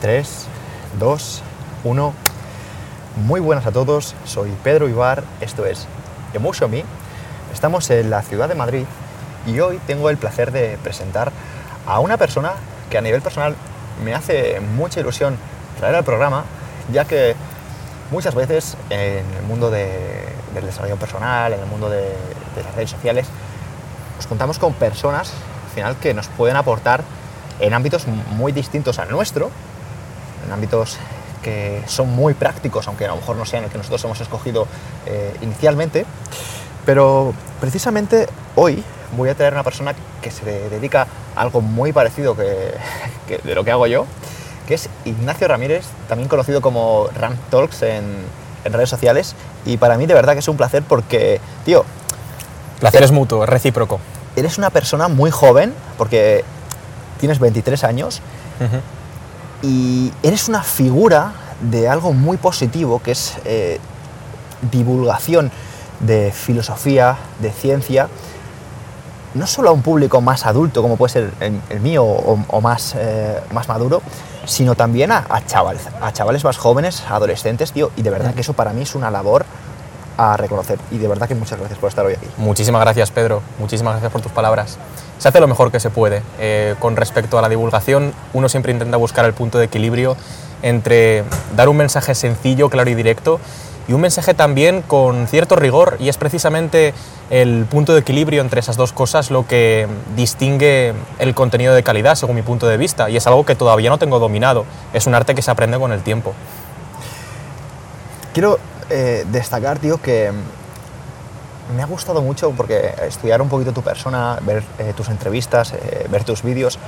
3, 2, 1. Muy buenas a todos, soy Pedro Ibar, esto es Emotion. Estamos en la ciudad de Madrid y hoy tengo el placer de presentar a una persona que a nivel personal me hace mucha ilusión traer al programa, ya que muchas veces en el mundo de- del desarrollo personal, en el mundo de, las redes sociales, nos contamos con personas al final que nos pueden aportar en ámbitos muy distintos al nuestro, en ámbitos que son muy prácticos, aunque a lo mejor no sean el que nosotros hemos escogido eh, inicialmente. Pero precisamente hoy voy a traer una persona que se dedica a algo muy parecido que, que de lo que hago yo, que es Ignacio Ramírez, también conocido como Ram Talks en, en redes sociales. Y para mí de verdad que es un placer porque, tío, Placer es mutuo, es recíproco. eres una persona muy joven, porque tienes 23 años, Ujú. Y eres una figura de algo muy positivo que es eh, divulgación de filosofía, de ciencia, no solo a un público más adulto como puede ser el, el mío o, o más, eh, más maduro, sino también a, a chavales, a chavales más jóvenes, adolescentes, tío, y de verdad que eso para mí es una labor a reconocer. Y de verdad que muchas gracias por estar hoy aquí. Muchísimas gracias, Pedro. Muchísimas gracias por tus palabras. Se hace lo mejor que se puede. Eh, con respecto a la divulgación, uno siempre intenta buscar el punto de equilibrio entre dar un mensaje sencillo, claro y directo y un mensaje también con cierto rigor y es precisamente el punto de equilibrio entre esas dos cosas lo que distingue el contenido de calidad según mi punto de vista y es algo que todavía no tengo dominado. Es un arte que se aprende con el tiempo. Quiero eh, destacar, tío, que me ha gustado mucho porque estudiar un poquito tu persona, ver eh, tus entrevistas, eh, ver tus vídeos,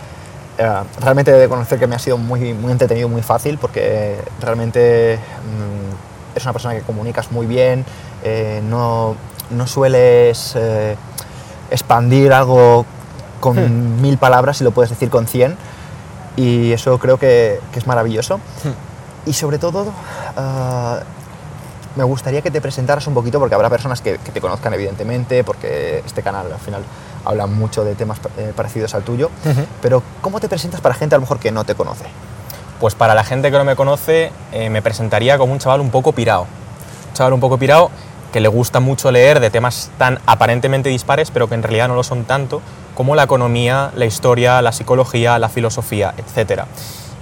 realmente he de conocer que me ha sido muy, muy entretenido, muy fácil, porque realmente mm, eres una persona que comunicas muy bien, no, no sueles expandir algo con mil palabras y lo puedes decir con cien, y eso creo que, que es maravilloso. Y sobre todo, ah, me gustaría que te presentaras un poquito, porque habrá personas que, que te conozcan evidentemente, porque este canal al final habla mucho de temas eh, parecidos al tuyo, pero ¿cómo te presentas para gente a lo mejor que no te conoce? Pues para la gente que no me conoce, eh, me presentaría como un chaval un poco pirado. Un chaval un poco pirado que le gusta mucho leer de temas tan aparentemente dispares, pero que en realidad no lo son tanto, como la economía, la historia, la psicología, la filosofía, etc.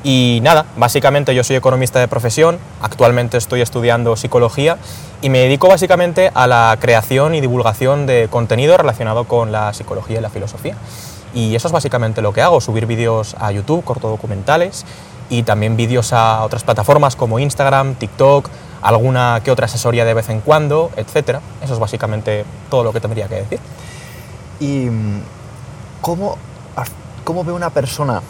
Y nada, básicamente yo soy economista de profesión, actualmente estoy estudiando psicología y me dedico básicamente a la creación y divulgación de contenido relacionado con la psicología y la filosofía. Y eso es básicamente lo que hago, subir vídeos a YouTube, cortodocumentales, y también vídeos a otras plataformas como Instagram, TikTok, alguna que otra asesoría de vez en cuando, etc. Eso es básicamente todo lo que tendría que decir. ¿Y mm, cómo, cómo ve una persona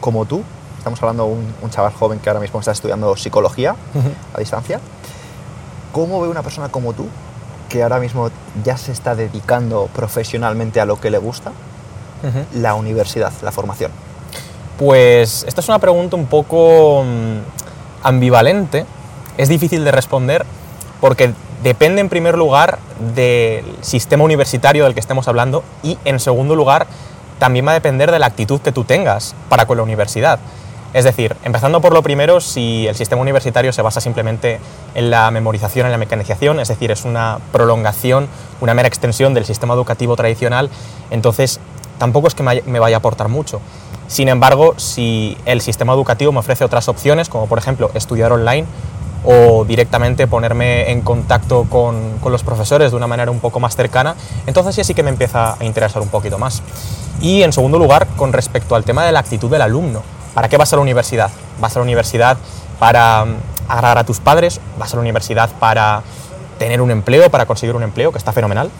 como tú? Estamos hablando de un, un chaval joven que ahora mismo está estudiando psicología a distancia. ¿Cómo ve una persona como tú que ahora mismo ya se está dedicando profesionalmente a lo que le gusta? La universidad, la formación. Pues esta es una pregunta un poco mm, ambivalente, es difícil de responder porque depende en primer lugar del sistema universitario del que estemos hablando y en segundo lugar también va a depender de la actitud que tú tengas para con la universidad. Es decir, empezando por lo primero, si el sistema universitario se basa simplemente en la memorización, en la mecanización, es decir, es una prolongación, una mera extensión del sistema educativo tradicional, entonces tampoco es que me vaya a aportar mucho. Sin embargo, si el sistema educativo me ofrece otras opciones, como por ejemplo estudiar online o directamente ponerme en contacto con, los profesores de una manera un poco más cercana, entonces sí que me empieza a interesar un poquito más. Y en segundo lugar, con respecto al tema de la actitud del alumno, ¿para qué vas a la universidad? ¿Vas a la universidad para mm, agradar a tus padres? ¿Vas a la universidad para tener un empleo, para conseguir un empleo, que está fenomenal?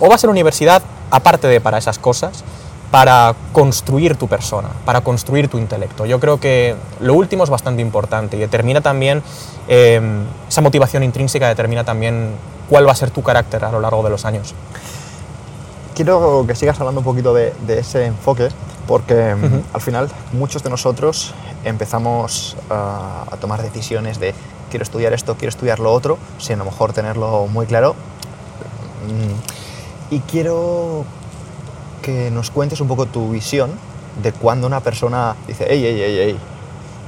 ¿O vas a la universidad, aparte de para esas cosas, para construir tu persona, para construir tu intelecto. Yo creo que lo último es bastante importante y determina también, eh, esa motivación intrínseca determina también cuál va a ser tu carácter a lo largo de los años. Quiero que sigas hablando un poquito de, de ese enfoque, porque mm, al final muchos de nosotros empezamos a, a tomar decisiones de quiero estudiar esto, quiero estudiar lo otro, sin a lo mejor tenerlo muy claro. Mm, Y quiero que nos cuentes un poco tu visión de cuando una persona dice, hey, hey, hey, hey,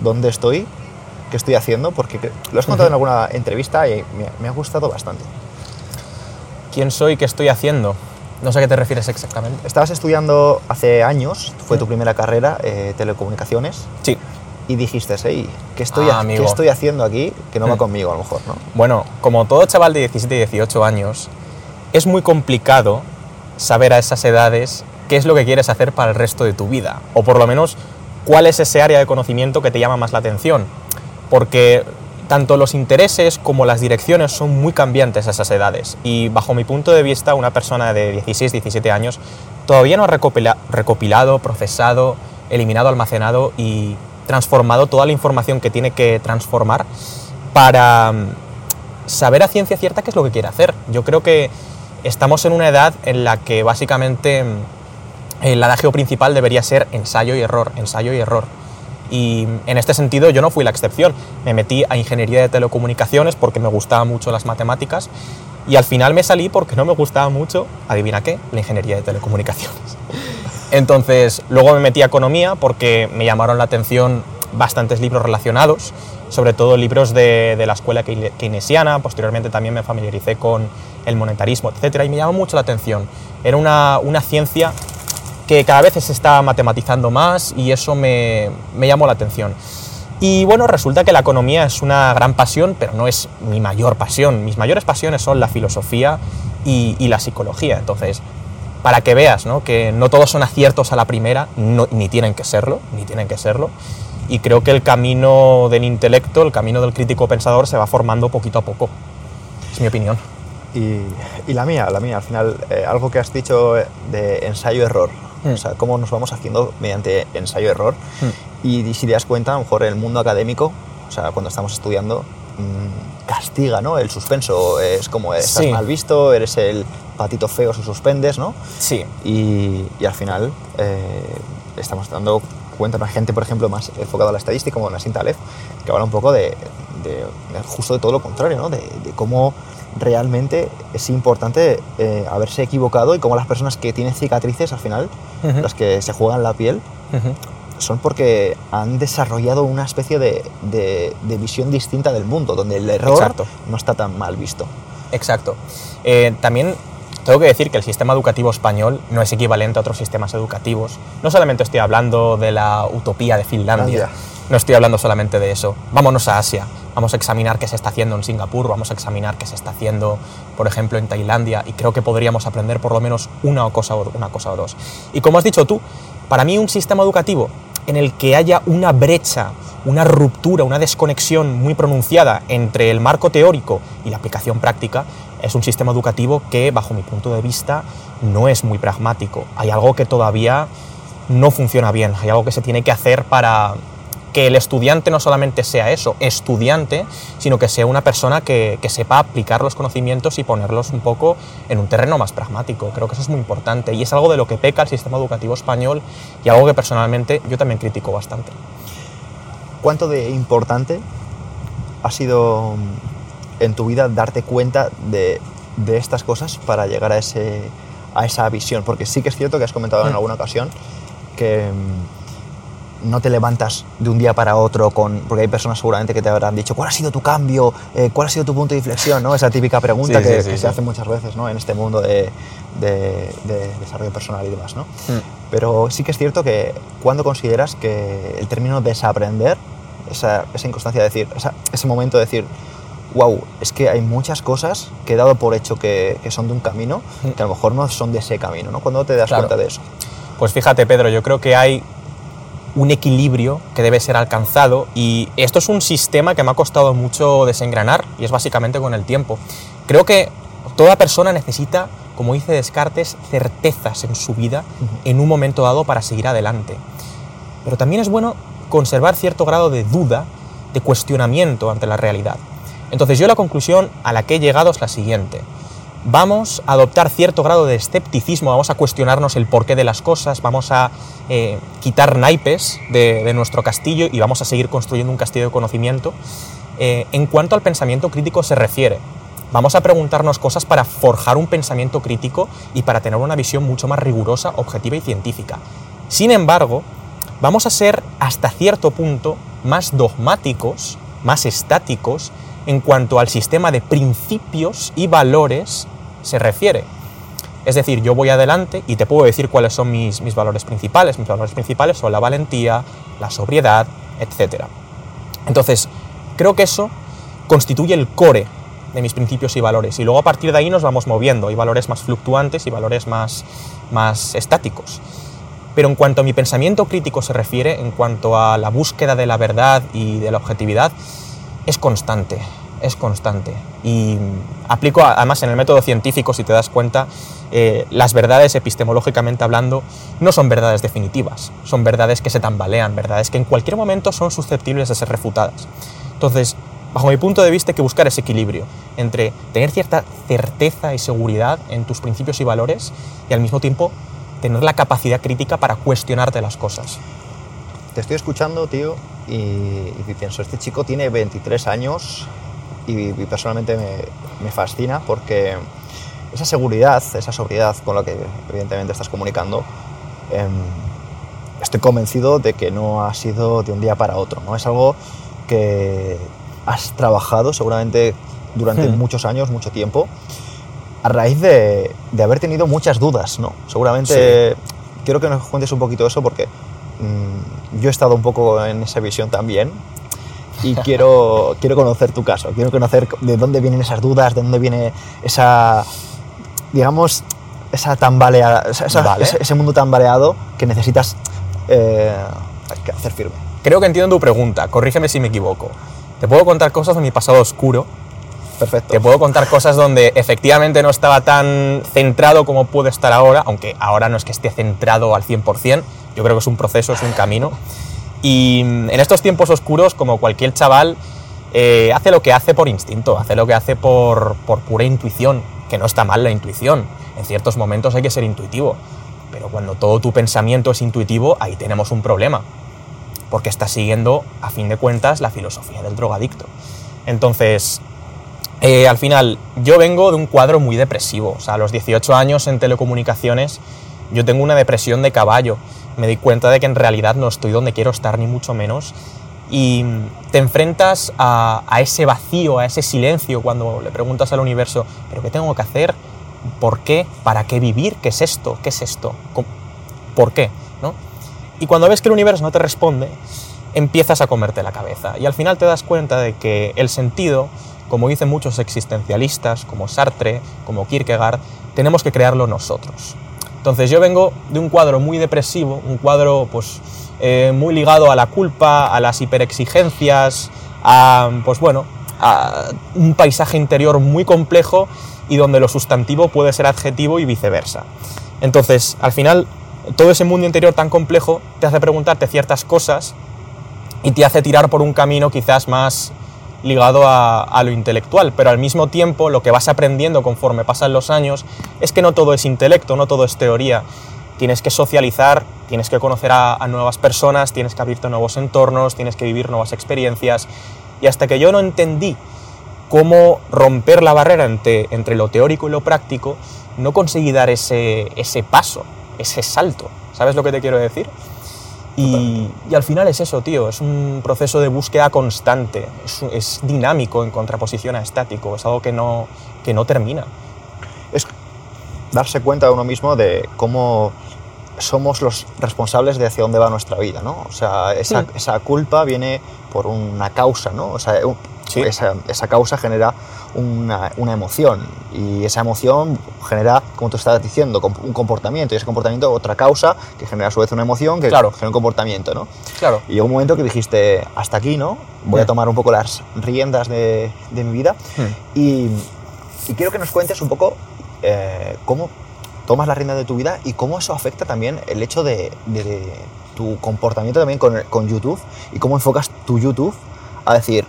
dónde estoy, qué estoy haciendo, porque lo has contado en alguna entrevista y me, me ha gustado bastante. ¿Quién soy? ¿Qué estoy haciendo? No sé a qué te refieres exactamente. Estabas estudiando hace años, fue tu primera carrera, eh, telecomunicaciones, Sí. y dijiste, hey, ¿qué estoy, Ah. ¿qué estoy haciendo aquí que no va Mm. conmigo a lo mejor, ¿no? Bueno, como todo chaval de 17 y 18 años, es muy complicado saber a esas edades qué es lo que quieres hacer para el resto de tu vida, o por lo menos cuál es ese área de conocimiento que te llama más la atención, porque tanto los intereses como las direcciones son muy cambiantes a esas edades, y bajo mi punto de vista, una persona de 16, 17 años todavía no ha recopila- recopilado, procesado, eliminado, almacenado y transformado toda la información que tiene que transformar para mm, saber a ciencia cierta qué es lo que quiere hacer. Yo creo que estamos en una edad en la que básicamente mm, el adagio principal debería ser ensayo y error, ensayo y error. Y en este sentido yo no fui la excepción. Me metí a ingeniería de telecomunicaciones porque me gustaban mucho las matemáticas y al final me salí porque no me gustaba mucho, adivina qué, la ingeniería de telecomunicaciones. Entonces, luego me metí a economía porque me llamaron la atención bastantes libros relacionados, sobre todo libros de, de la escuela keynesiana, posteriormente también me familiaricé con el monetarismo, etc. Y me llamó mucho la atención. Era una, una ciencia que cada vez se está matematizando más y eso me, me llamó la atención. Y bueno, resulta que la economía es una gran pasión, pero no es mi mayor pasión. Mis mayores pasiones son la filosofía y, y la psicología. Entonces, para que veas ¿no? que no todos son aciertos a la primera, no- ni tienen que serlo, ni tienen que serlo. Y creo que el camino del intelecto, el camino del crítico pensador se va formando poquito a poco. Es mi opinión. Y, y la mía, la mía, al final, eh, algo que has dicho de ensayo-error. Mm. O sea, cómo nos vamos haciendo mediante ensayo-error. Mm. Y si te das cuenta, a lo mejor en el mundo académico, o sea, cuando estamos estudiando, mm, castiga, ¿no? El suspenso es como estás Sí. mal visto, eres el patito feo si suspendes, ¿no? Sí, Y, y al final eh, estamos dando cuenta una gente, por ejemplo, más enfocada a la estadística, como Nassim Taleb, que habla un poco de, de- de justo de todo lo contrario, ¿no? de, de cómo realmente es importante eh, haberse equivocado y cómo las personas que tienen cicatrices al final, las que se juegan la piel, son porque han desarrollado una especie de, de- de visión distinta del mundo, donde el error Exacto. no está tan mal visto. Exacto. Eh, también tengo que decir que el sistema educativo español no es equivalente a otros sistemas educativos. No solamente estoy hablando de la utopía de Finlandia, Finlandia. No estoy hablando solamente de eso. Vámonos a Asia, vamos a examinar qué se está haciendo en Singapur, vamos a examinar qué se está haciendo, por ejemplo, en Tailandia, y creo que podríamos aprender por lo menos una cosa o, una cosa o dos. Y como has dicho tú, para mí un sistema educativo en el que haya una brecha, una ruptura, una desconexión muy pronunciada entre el marco teórico y la aplicación práctica, es un sistema educativo que, bajo mi punto de vista, no es muy pragmático. Hay algo que todavía no funciona bien, hay algo que se tiene que hacer para que el estudiante no solamente sea eso, estudiante, sino que sea una persona que, que sepa aplicar los conocimientos y ponerlos un poco en un terreno más pragmático. Creo que eso es muy importante y es algo de lo que peca el sistema educativo español y algo que personalmente yo también critico bastante. ¿Cuánto de importante ha sido en tu vida darte cuenta de, de estas cosas para llegar a, ese, a esa visión? Porque sí que es cierto que has comentado en Mm. alguna ocasión que no te levantas de un día para otro con... Porque hay personas seguramente que te habrán dicho, ¿cuál ha sido tu cambio? Eh, ¿Cuál ha sido tu punto de inflexión? ¿no? Esa típica pregunta Sí, que, sí, sí, que sí. se hace muchas veces ¿no? en este mundo de, de- de desarrollo personal y demás. ¿no? Pero sí que es cierto que cuando consideras que el término desaprender, esa, esa inconstancia de decir, esa- ese momento de decir, wow, es que hay muchas cosas que he dado por hecho que, que son de un camino, Mm. que a lo mejor no son de ese camino, ¿no? Cuando te das Claro. cuenta de eso. Pues fíjate, Pedro, yo creo que hay un equilibrio que debe ser alcanzado y esto es un sistema que me ha costado mucho desengranar y es básicamente con el tiempo. Creo que toda persona necesita, como dice Descartes, certezas en su vida en un momento dado para seguir adelante. Pero también es bueno conservar cierto grado de duda, de cuestionamiento ante la realidad. Entonces yo la conclusión a la que he llegado es la siguiente vamos a adoptar cierto grado de escepticismo, vamos a cuestionarnos el porqué de las cosas, vamos a eh, quitar naipes de, nuestro castillo y vamos a seguir construyendo un castillo de conocimiento. Eh, en cuanto al pensamiento crítico se refiere, vamos a preguntarnos cosas para forjar un pensamiento crítico y para tener una visión mucho más rigurosa, objetiva y científica. Sin embargo, vamos a ser hasta cierto punto más dogmáticos, más estáticos en cuanto al sistema de principios y valores se refiere. Es decir, yo voy adelante y te puedo decir cuáles son mis, mis valores principales. Mis valores principales son la valentía, la sobriedad, etc. Entonces, creo que eso constituye el core de mis principios y valores. Y luego a partir de ahí nos vamos moviendo. Hay valores más fluctuantes y valores más, más estáticos. Pero en cuanto a mi pensamiento crítico se refiere, en cuanto a la búsqueda de la verdad y de la objetividad, es constante, es constante. Y aplico, además en el método científico, si te das cuenta, eh, las verdades epistemológicamente hablando no son verdades definitivas, son verdades que se tambalean, verdades que en cualquier momento son susceptibles de ser refutadas. Entonces, bajo mi punto de vista hay que buscar ese equilibrio entre tener cierta certeza y seguridad en tus principios y valores y al mismo tiempo tener la capacidad crítica para cuestionarte las cosas. Te estoy escuchando, tío, y, pienso, este chico tiene 23 años y, personalmente me, fascina porque esa seguridad, esa sobriedad con la que evidentemente estás comunicando, em, estoy convencido de que no ha sido de un día para otro, ¿no? Es algo que has trabajado seguramente durante hmm. muchos años, mucho tiempo, a raíz de, de, haber tenido muchas dudas, ¿no? Seguramente quiero que nos cuentes un poquito eso porque mm, yo he estado un poco en esa visión también y quiero, quiero conocer tu caso, quiero conocer de dónde vienen esas dudas, de dónde viene esa, digamos, esa tambaleada, ese, mundo tambaleado que necesitas eh, hacer firme. Creo que entiendo tu pregunta, corrígeme si me equivoco. Te puedo contar cosas de mi pasado oscuro. Perfecto. Te puedo contar cosas donde efectivamente no estaba tan centrado como puedo estar ahora, aunque ahora no es que esté centrado al 100%, yo creo que es un proceso, es un camino. Y en estos tiempos oscuros, como cualquier chaval, eh, hace lo que hace por instinto, hace lo que hace por, pura intuición, que no está mal la intuición. En ciertos momentos hay que ser intuitivo, pero cuando todo tu pensamiento es intuitivo, ahí tenemos un problema porque está siguiendo, a fin de cuentas, la filosofía del drogadicto. Entonces, eh, al final, yo vengo de un cuadro muy depresivo. O sea, a los 18 años en telecomunicaciones, yo tengo una depresión de caballo. Me di cuenta de que en realidad no estoy donde quiero estar, ni mucho menos. Y te enfrentas a, ese vacío, a ese silencio, cuando le preguntas al universo, ¿pero qué tengo que hacer? ¿Por qué? ¿Para qué vivir? ¿Qué es esto? ¿Qué es esto? ¿Por qué? ¿No? Y cuando ves que el universo no te responde, empiezas a comerte la cabeza. Y al final te das cuenta de que el sentido, como dicen muchos existencialistas, como Sartre, como Kierkegaard, tenemos que crearlo nosotros. Entonces yo vengo de un cuadro muy depresivo, un cuadro pues eh, muy ligado a la culpa, a las hiperexigencias, a pues bueno, a un paisaje interior muy complejo y donde lo sustantivo puede ser adjetivo y viceversa. Entonces, al final todo ese mundo interior tan complejo te hace preguntarte ciertas cosas y te hace tirar por un camino quizás más ligado a, lo intelectual, pero al mismo tiempo lo que vas aprendiendo conforme pasan los años es que no todo es intelecto, no todo es teoría. Tienes que socializar, tienes que conocer a, nuevas personas, tienes que abrirte a nuevos entornos, tienes que vivir nuevas experiencias. Y hasta que yo no entendí cómo romper la barrera entre, entre lo teórico y lo práctico, no conseguí dar ese, ese paso ese salto. ¿Sabes lo que te quiero decir? Y, al final es eso, tío, es un proceso de búsqueda constante, es, dinámico en contraposición a estático, es algo que no, que no termina. Es darse cuenta de uno mismo de cómo somos los responsables de hacia dónde va nuestra vida, ¿no? O sea, esa, hmm. esa culpa viene por una causa, ¿no? O sea, esa, esa, causa genera una, una, emoción y esa emoción genera, como tú estabas diciendo, un comportamiento y ese comportamiento otra causa que genera a su vez una emoción que claro. genera un comportamiento, ¿no? Claro. Y llegó un momento que dijiste, hasta aquí, ¿no? Voy a hmm. tomar un poco las riendas de, de mi vida hmm. y, y, quiero que nos cuentes un poco eh, cómo tomas la rienda de tu vida y cómo eso afecta también el hecho de, de, tu comportamiento también con, con YouTube y cómo enfocas tu YouTube a decir,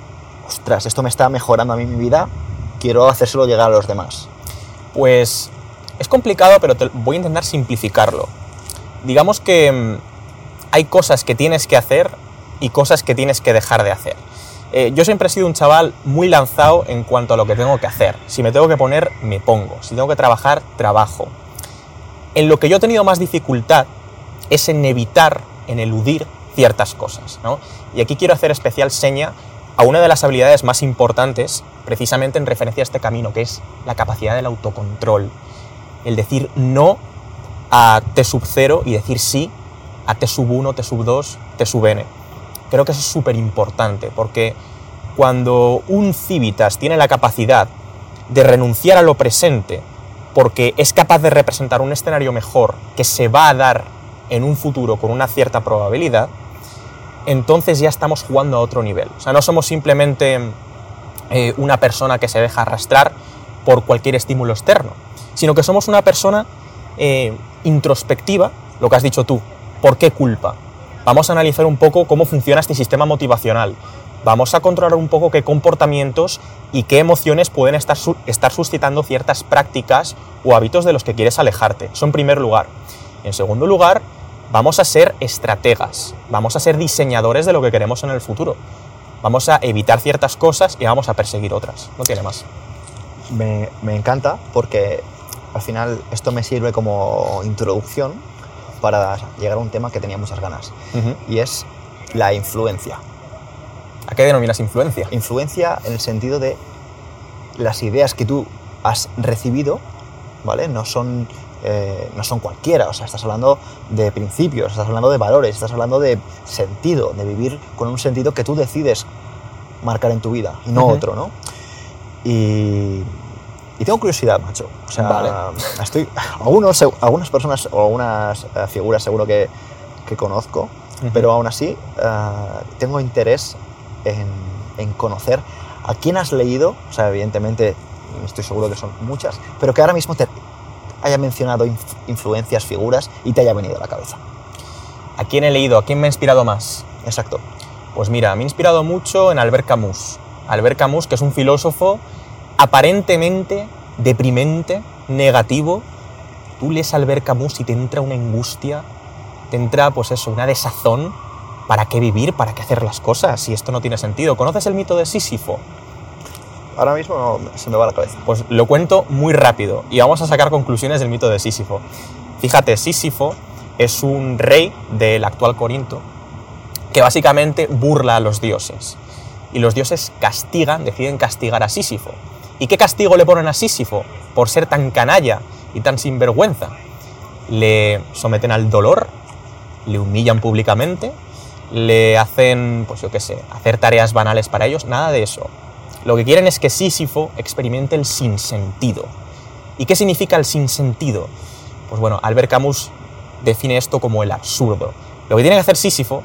ostras, esto me está mejorando a mí mi vida, quiero hacérselo llegar a los demás? Pues es complicado, pero voy a intentar simplificarlo. Digamos que mm, hay cosas que tienes que hacer y cosas que tienes que dejar de hacer. Eh, yo siempre he sido un chaval muy lanzado en cuanto a lo que tengo que hacer. Si me tengo que poner, me pongo. Si tengo que trabajar, trabajo. En lo que yo he tenido más dificultad es en evitar, en eludir ciertas cosas. ¿no? Y aquí quiero hacer especial seña a una de las habilidades más importantes, precisamente en referencia a este camino, que es la capacidad del autocontrol. El decir no a T sub 0 y decir sí a T sub 1, T sub 2, T sub n. Creo que eso es súper importante, porque cuando un civitas tiene la capacidad de renunciar a lo presente porque es capaz de representar un escenario mejor que se va a dar en un futuro con una cierta probabilidad, entonces ya estamos jugando a otro nivel. O sea, no somos simplemente eh, una persona que se deja arrastrar por cualquier estímulo externo, sino que somos una persona eh, introspectiva, lo que has dicho tú, ¿por qué culpa? Vamos a analizar un poco cómo funciona este sistema motivacional, vamos a controlar un poco qué comportamientos y qué emociones pueden estar, estar suscitando ciertas prácticas o hábitos de los que quieres alejarte. Eso en primer lugar. En segundo lugar, vamos a ser estrategas, vamos a ser diseñadores de lo que queremos en el futuro. Vamos a evitar ciertas cosas y vamos a perseguir otras. No tiene más. Me, encanta porque al final esto me sirve como introducción para llegar a un tema que tenía muchas ganas. Y es la influencia. ¿A qué denominas influencia? Influencia en el sentido de las ideas que tú has recibido, ¿vale? No son, eh, no son cualquiera, o sea, estás hablando de principios, estás hablando de valores, estás hablando de sentido, de vivir con un sentido que tú decides marcar en tu vida y no otro, ¿no? Y, tengo curiosidad, macho. O sea, estoy, algunos, algunas personas o algunas eh, figuras seguro que, que conozco, pero aún así eh, tengo interés en, conocer a quién has leído, o sea, evidentemente estoy seguro que son muchas, pero que ahora mismo te haya mencionado influencias, figuras y te haya venido a la cabeza. ¿A quién he leído? ¿A quién me ha inspirado más? Exacto. Pues mira, me ha inspirado mucho en Albert Camus. Albert Camus, que es un filósofo aparentemente deprimente, negativo. Tú lees Albert Camus y te entra una angustia, te entra, pues eso, una desazón ¿para qué vivir? ¿Para qué hacer las cosas? Si esto no tiene sentido. ¿Conoces el mito de Sísifo? Ahora mismo se me va la cabeza. Pues lo cuento muy rápido y vamos a sacar conclusiones del mito de Sísifo. Fíjate, Sísifo es un rey del actual Corinto que básicamente burla a los dioses. Y los dioses castigan, deciden castigar a Sísifo. ¿Y qué castigo le ponen a Sísifo por ser tan canalla y tan sinvergüenza? Le someten al dolor, le humillan públicamente le hacen, pues yo qué sé, hacer tareas banales para ellos, nada de eso. Lo que quieren es que Sísifo experimente el sinsentido. ¿Y qué significa el sinsentido? Pues bueno, Albert Camus define esto como el absurdo. Lo que tiene que hacer Sísifo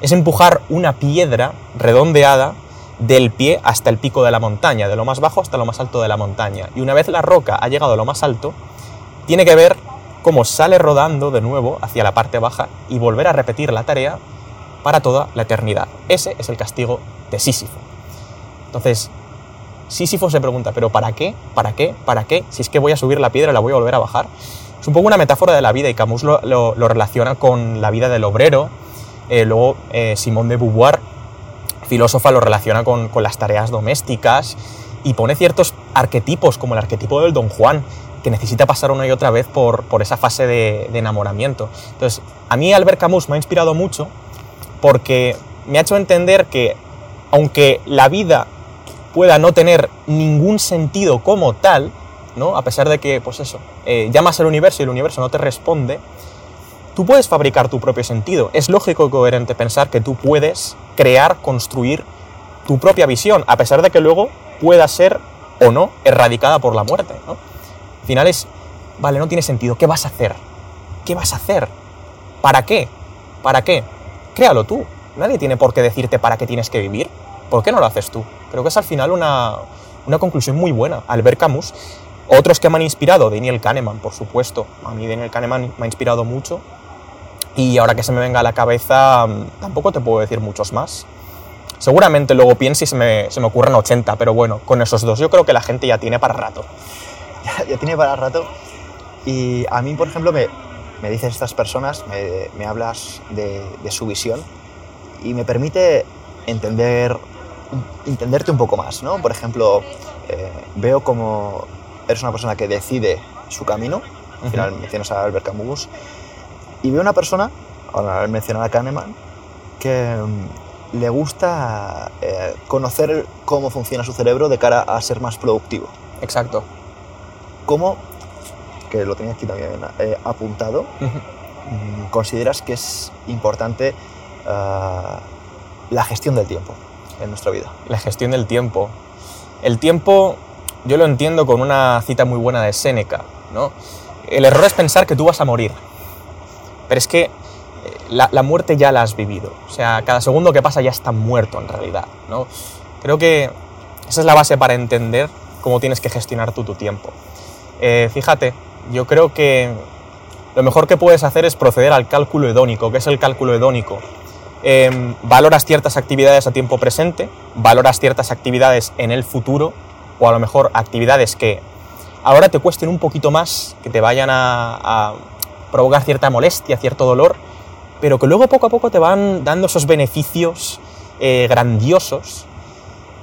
es empujar una piedra redondeada del pie hasta el pico de la montaña, de lo más bajo hasta lo más alto de la montaña. Y una vez la roca ha llegado a lo más alto, tiene que ver cómo sale rodando de nuevo hacia la parte baja y volver a repetir la tarea para toda la eternidad. Ese es el castigo de Sísifo. Entonces, Sísifo se pregunta, ¿pero para qué? ¿Para qué? ¿Para qué? Si es que voy a subir la piedra la voy a volver a bajar. Es un poco una metáfora de la vida y Camus lo, relaciona con la vida del obrero. Eh, luego eh, Simón de Beauvoir, filósofa, lo relaciona con, las tareas domésticas y pone ciertos arquetipos, como el arquetipo del Don Juan, que necesita pasar una y otra vez por, por esa fase de, de enamoramiento. Entonces, a mí Albert Camus me ha inspirado mucho porque me ha hecho entender que aunque la vida pueda no tener ningún sentido como tal, ¿no? a pesar de que, pues eso, eh, llamas al universo y el universo no te responde, tú puedes fabricar tu propio sentido. Es lógico y coherente pensar que tú puedes crear, construir tu propia visión, a pesar de que luego pueda ser o no erradicada por la muerte. ¿no? Al final es, vale, no tiene sentido, ¿qué vas a hacer? ¿Qué vas a hacer? ¿Para qué? ¿Para qué? créalo tú. Nadie tiene por qué decirte para qué tienes que vivir. ¿Por qué no lo haces tú? Creo que es al final una, conclusión muy buena. Albert Camus, otros que me han inspirado, Daniel Kahneman, por supuesto. A mí Daniel Kahneman me ha inspirado mucho. Y ahora que se me venga a la cabeza, mm, tampoco te puedo decir muchos más. Seguramente luego piense y se me, se me ocurren 80, pero bueno, con esos dos yo creo que la gente ya tiene para rato. Ya, tiene para rato. Y a mí, por ejemplo, me, me dices estas personas, me, hablas de, su visión y me permite entender, entenderte un poco más, ¿no? Por ejemplo, eh, veo como eres una persona que decide su camino, al mencionas a Albert Camus, y veo una persona, ahora mencionar a Kahneman, que mm, le gusta eh, conocer cómo funciona su cerebro de cara a ser más productivo. Exacto. ¿Cómo, que lo tenía aquí también eh, apuntado, mm, consideras que es importante ah, la gestión del tiempo en nuestra vida? La gestión del tiempo. El tiempo yo lo entiendo con una cita muy buena de Séneca, ¿no? El error es pensar que tú vas a morir. Pero es que eh, la, la, muerte ya la has vivido. O sea, cada segundo que pasa ya está muerto en realidad, ¿no? Creo que esa es la base para entender cómo tienes que gestionar tú tu tiempo. Eh, fíjate, yo creo que lo mejor que puedes hacer es proceder al cálculo hedónico. ¿Qué es el cálculo hedónico? Eh, valoras ciertas actividades a tiempo presente, valoras ciertas actividades en el futuro o a lo mejor actividades que ahora te cuesten un poquito más, que te vayan a, a provocar cierta molestia, cierto dolor, pero que luego poco a poco te van dando esos beneficios eh, grandiosos.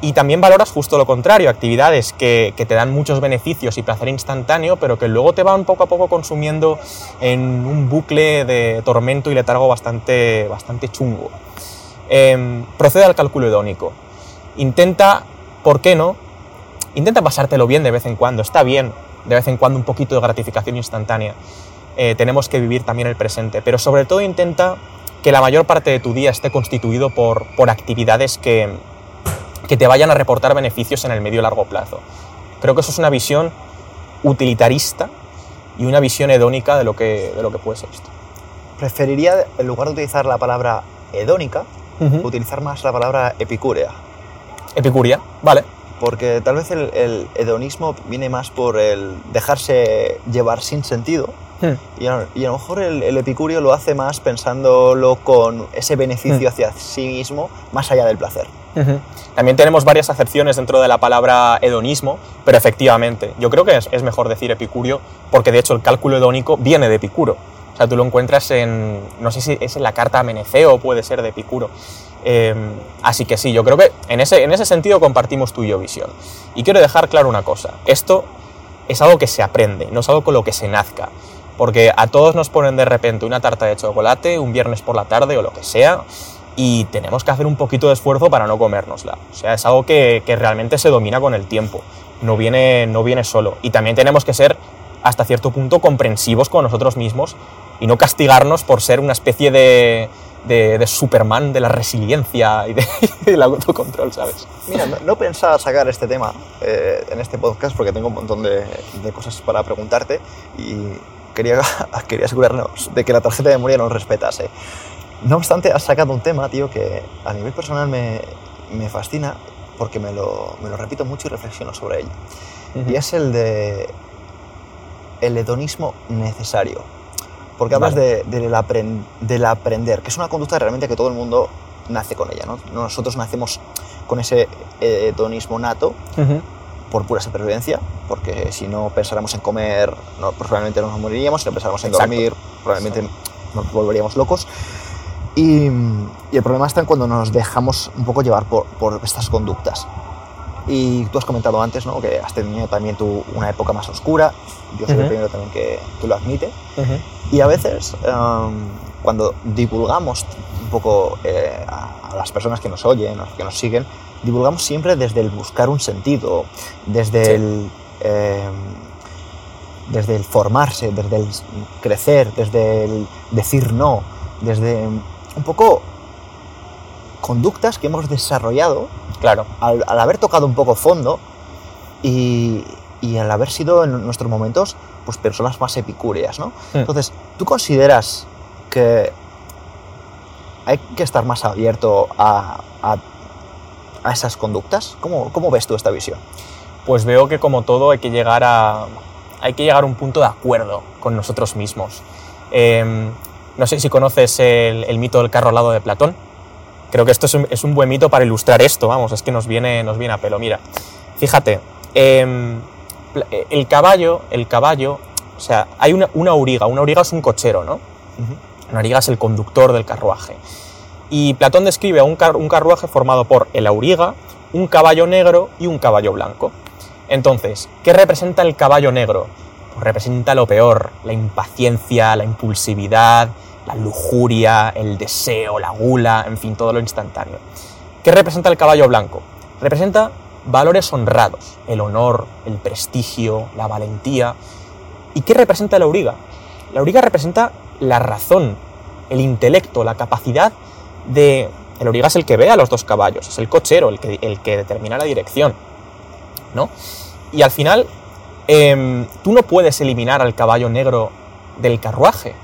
Y también valoras justo lo contrario, actividades que, que, te dan muchos beneficios y placer instantáneo, pero que luego te van poco a poco consumiendo en un bucle de tormento y letargo bastante, bastante chungo. Eh, procede al cálculo hedónico. Intenta, ¿por qué no? Intenta pasártelo bien de vez en cuando, está bien de vez en cuando un poquito de gratificación instantánea. Eh, tenemos que vivir también el presente, pero sobre todo intenta que la mayor parte de tu día esté constituido por, por actividades que, que te vayan a reportar beneficios en el medio y largo plazo. Creo que eso es una visión utilitarista y una visión hedónica de lo que, de lo que puede ser esto. Preferiría, en lugar de utilizar la palabra hedónica, uh -huh. utilizar más la palabra epicúrea. Epicuria, vale. Porque tal vez el, el, hedonismo viene más por el dejarse llevar sin sentido. Hmm. Y, a, y, a, lo mejor el, el, epicurio lo hace más pensándolo con ese beneficio hmm. hacia sí mismo, más allá del placer. También tenemos varias acepciones dentro de la palabra hedonismo, pero efectivamente, yo creo que es, mejor decir epicurio, porque de hecho el cálculo hedónico viene de Epicuro. O sea, tú lo encuentras en, no sé si es en la carta a Meneceo, puede ser de Epicuro. Eh, así que sí, yo creo que en ese, en ese sentido compartimos yo visión. Y quiero dejar claro una cosa, esto es algo que se aprende, no es algo con lo que se nazca. Porque a todos nos ponen de repente una tarta de chocolate un viernes por la tarde o lo que sea, y tenemos que hacer un poquito de esfuerzo para no comérnosla. O sea, es algo que, que realmente se domina con el tiempo, no viene, no viene solo. Y también tenemos que ser hasta cierto punto comprensivos con nosotros mismos y no castigarnos por ser una especie de, de, Superman de la resiliencia y de, del autocontrol, ¿sabes? Mira, no, pensaba sacar este tema eh, en este podcast porque tengo un montón de, cosas para preguntarte y quería, quería asegurarnos de que la tarjeta de memoria nos respetase. No obstante, has sacado un tema, tío, que a nivel personal me, me fascina porque me lo, me lo, repito mucho y reflexiono sobre ello. Uh -huh. Y es el de el hedonismo necesario porque hablas vale. de, de del, aprend, del aprender, que es una conducta realmente que todo el mundo nace con ella, ¿no? Nosotros nacemos con ese hedonismo nato uh -huh. por pura supervivencia, porque si no pensáramos en comer, no, pues probablemente nos moriríamos, si no pensáramos en Exacto. dormir, probablemente nos volveríamos locos. Y, y, el problema está en cuando nos dejamos un poco llevar por, por estas conductas. Y tú has comentado antes ¿no? que has tenido también tú una época más oscura. Yo soy uh -huh. el primero también que, que lo admite. Uh -huh. Y a veces, um, cuando divulgamos un poco eh, a, a, las personas que nos oyen, a que nos siguen, divulgamos siempre desde el buscar un sentido, desde sí. el. Eh, desde el formarse, desde el crecer, desde el decir no, desde un poco conductas que hemos desarrollado claro. al, al haber tocado un poco fondo y, y, al haber sido en nuestros momentos pues personas más epicúreas, ¿no? Mm. Entonces, ¿tú consideras que hay que estar más abierto a, a, a esas conductas? ¿Cómo, ¿Cómo, ves tú esta visión? Pues veo que como todo hay que llegar a, hay que llegar a un punto de acuerdo con nosotros mismos. Eh, no sé si conoces el, el mito del carro al lado de Platón Creo que esto es un, es un, buen mito para ilustrar esto, vamos, es que nos viene, nos viene a pelo. Mira, fíjate, eh, el caballo, el caballo, o sea, hay una, una, auriga, una auriga es un cochero, ¿no? Una auriga es el conductor del carruaje. Y Platón describe un, car un carruaje formado por el auriga, un caballo negro y un caballo blanco. Entonces, ¿qué representa el caballo negro? Representa lo peor, la impaciencia, la impulsividad, la lujuria, el deseo, la gula, en fin, todo lo instantáneo. ¿Qué representa el caballo blanco? Representa valores honrados, el honor, el prestigio, la valentía. ¿Y qué representa la auriga? La auriga representa la razón, el intelecto, la capacidad de... El auriga es el que ve a los dos caballos, es el cochero, el que, el que determina la dirección, ¿no? Y al final, em, tú no puedes eliminar al caballo negro del carruaje,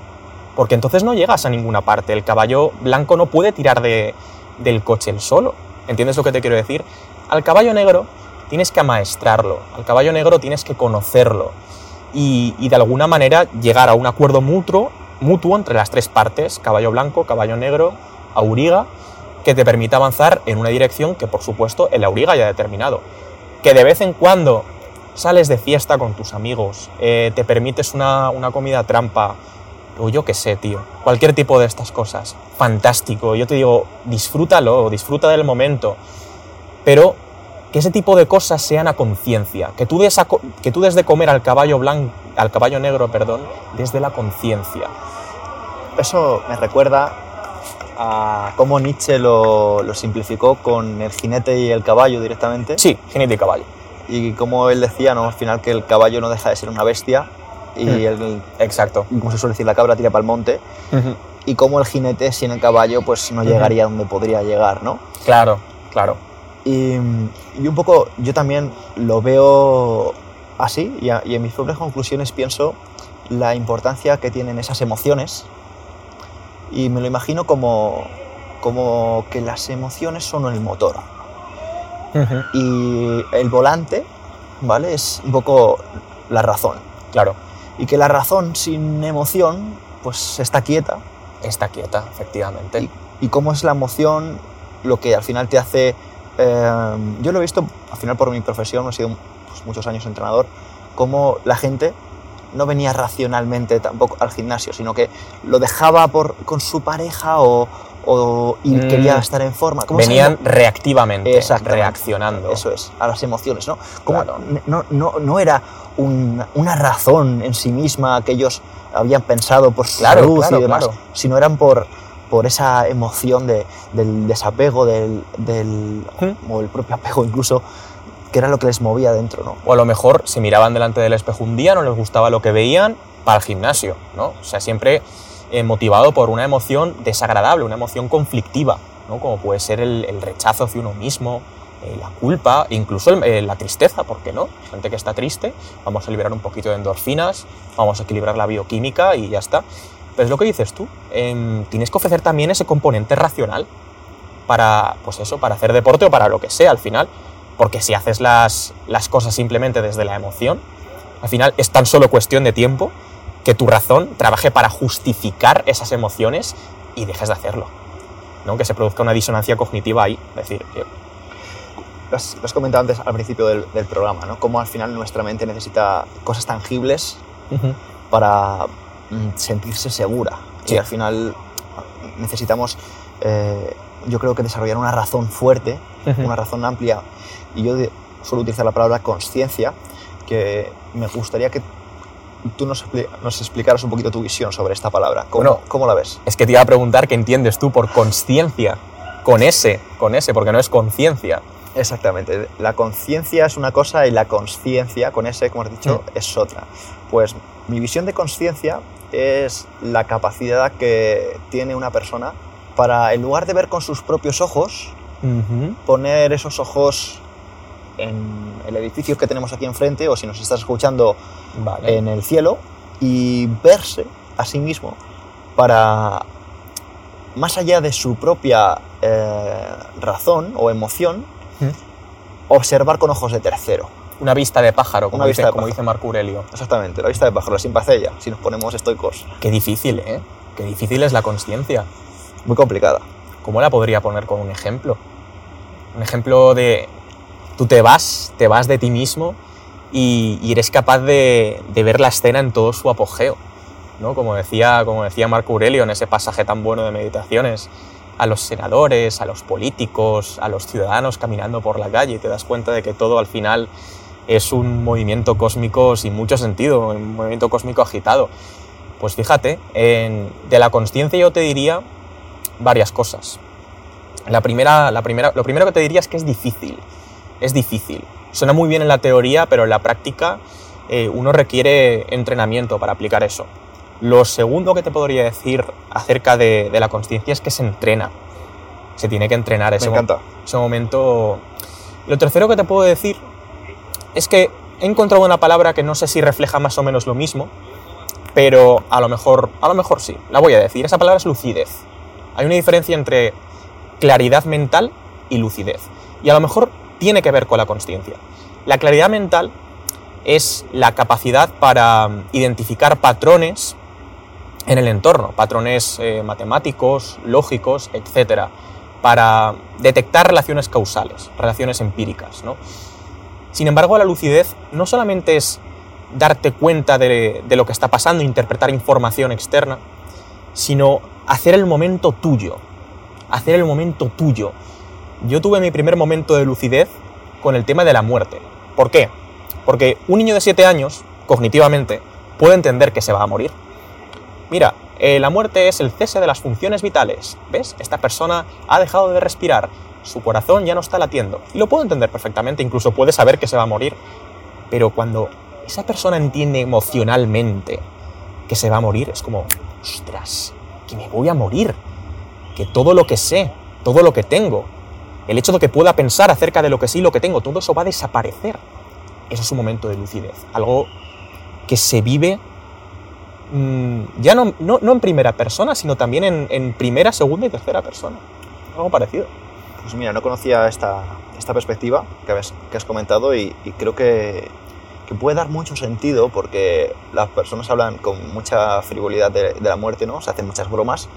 porque entonces no llegas a ninguna parte. El caballo blanco no puede tirar de, del coche el solo. ¿Entiendes lo que te quiero decir? Al caballo negro tienes que amaestrarlo, al caballo negro tienes que conocerlo y, y de alguna manera llegar a un acuerdo mutuo, mutuo entre las tres partes, caballo blanco, caballo negro, auriga, que te permita avanzar en una dirección que por supuesto el auriga ya ha determinado. Que de vez en cuando sales de fiesta con tus amigos, eh, te permites una, una comida trampa, o yo qué sé, tío, cualquier tipo de estas cosas, fantástico. Yo te digo, disfrútalo, disfruta del momento, pero que ese tipo de cosas sean a conciencia, que, tú des a que tú des de comer al caballo blanco, al caballo negro, perdón, desde la conciencia. Eso me recuerda a cómo Nietzsche lo, lo simplificó con el jinete y el caballo directamente. Sí, jinete y caballo. Y como él decía, ¿no? al final que el caballo no deja de ser una bestia y Mm. el, Exacto. como se suele decir, la cabra tira para el monte. Y como el jinete sin el caballo pues no llegaría donde podría llegar, ¿no? Claro, claro. Y, y un poco yo también lo veo así y, a- y en mis propias conclusiones pienso la importancia que tienen esas emociones y me lo imagino como, como que las emociones son el motor y el volante, ¿vale? Es un poco la razón Claro, y que la razón sin emoción pues está quieta está quieta, efectivamente. y, y cómo es la emoción lo que al final te hace... eh, yo lo he visto al final por mi profesión, he sido pues, muchos años entrenador, cómo la gente no venía racionalmente tampoco al gimnasio, sino que lo dejaba por, con su pareja o, o- y Mm. quería estar en forma. ¿Cómo Venían reactivamente, reaccionando. Eso es, a las emociones, ¿no? Como Claro. no, no, no era un- una razón en sí misma que ellos habían pensado por su Claro, salud claro, y demás, sino eran por, por esa emoción de- del desapego, del, del, ¿Mm? o el propio apego incluso, que era lo que les movía dentro, ¿no? O a lo mejor se miraban delante del espejo un día, no les gustaba lo que veían, para el gimnasio, ¿no? O sea, siempre eh, motivado por una emoción desagradable, una emoción conflictiva, ¿no? Como puede ser el, rechazo hacia uno mismo, eh, la culpa, incluso eh, la tristeza, ¿por qué no? Gente que está triste, vamos a liberar un poquito de endorfinas, vamos a equilibrar la bioquímica y ya está. Pero es lo que dices tú, em, tienes que ofrecer también ese componente racional para, pues eso, para hacer deporte o para lo que sea al final. Porque si haces las, las cosas simplemente desde la emoción, al final es tan solo cuestión de tiempo que tu razón trabaje para justificar esas emociones y dejes de hacerlo. ¿no? Que se produzca una disonancia cognitiva ahí. Es decir, Lo has, lo has comentado antes al principio del, del programa, ¿no? Cómo al final nuestra mente necesita cosas tangibles para mm, sentirse segura. Sí. Y al final necesitamos, eh, yo creo que desarrollar una razón fuerte, una razón amplia. Y yo de- suelo utilizar la palabra conciencia, que me gustaría que tú nos, nos explicaras un poquito tu visión sobre esta palabra. ¿Cómo, Bueno. cómo la ves? es que te iba a preguntar qué entiendes tú por conciencia. Con ese, con ese, porque no es conciencia. Exactamente. La conciencia es una cosa y la conciencia, con ese, como has dicho, es otra. Pues mi visión de conciencia es la capacidad que tiene una persona para, en lugar de ver con sus propios ojos, poner esos ojos en el edificio que tenemos aquí enfrente o si nos estás escuchando Vale. en el cielo y verse a sí mismo para, más allá de su propia eh, razón o emoción, ¿Mm? observar con ojos de tercero. Una vista de pájaro, como, Una dice, vista de como pájaro. dice Marco Aurelio. Exactamente, la vista de pájaro, sin pacella, si nos ponemos estoicos. Qué difícil, ¿eh? Qué difícil es la conciencia. Muy complicada. ¿Cómo la podría poner con un ejemplo? Un ejemplo de tú te vas, te vas de ti mismo y, eres capaz de, ver la escena en todo su apogeo. ¿no? Como, decía, como decía Marco Aurelio en ese pasaje tan bueno de meditaciones, a los senadores, a los políticos, a los ciudadanos caminando por la calle y te das cuenta de que todo al final es un movimiento cósmico sin mucho sentido, un movimiento cósmico agitado. Pues fíjate, de la conciencia yo te diría varias cosas. La primera, la primera, lo primero que te diría es que es difícil. Es difícil. Suena muy bien en la teoría, pero en la práctica eh, uno requiere entrenamiento para aplicar eso. Lo segundo que te podría decir acerca de, la conciencia es que se entrena. Se tiene que entrenar ese, Me encanta. ese momento. Lo tercero que te puedo decir es que he encontrado una palabra que no sé si refleja más o menos lo mismo, pero a lo mejor, a lo mejor sí, la voy a decir. Esa palabra es lucidez. Hay una diferencia entre claridad mental y lucidez. Y a lo mejor tiene que ver con la conciencia. La claridad mental es la capacidad para identificar patrones en el entorno, patrones eh, matemáticos, lógicos, etc., para detectar relaciones causales, relaciones empíricas. ¿no? Sin embargo, la lucidez no solamente es darte cuenta de, de lo que está pasando, interpretar información externa, sino hacer el momento tuyo, hacer el momento tuyo. Yo tuve mi primer momento de lucidez con el tema de la muerte. ¿Por qué? Porque un niño de 7 años, cognitivamente, puede entender que se va a morir. Mira, eh, la muerte es el cese de las funciones vitales. ¿Ves? Esta persona ha dejado de respirar, su corazón ya no está latiendo. Y lo puedo entender perfectamente, incluso puede saber que se va a morir. Pero cuando esa persona entiende emocionalmente que se va a morir, es como, ostras, que me voy a morir. Que todo lo que sé, todo lo que tengo, el hecho de que pueda pensar acerca de lo que sí y lo que tengo, todo eso va a desaparecer. Eso es un momento de lucidez, algo que se vive mm, ya no, no, en primera persona, sino también en, primera, segunda y tercera persona. Algo parecido. Pues mira, no conocía esta, esta perspectiva que has, que has comentado y, creo que, que, puede dar mucho sentido porque las personas hablan con mucha frivolidad de, de la muerte, ¿no? Se hacen muchas bromas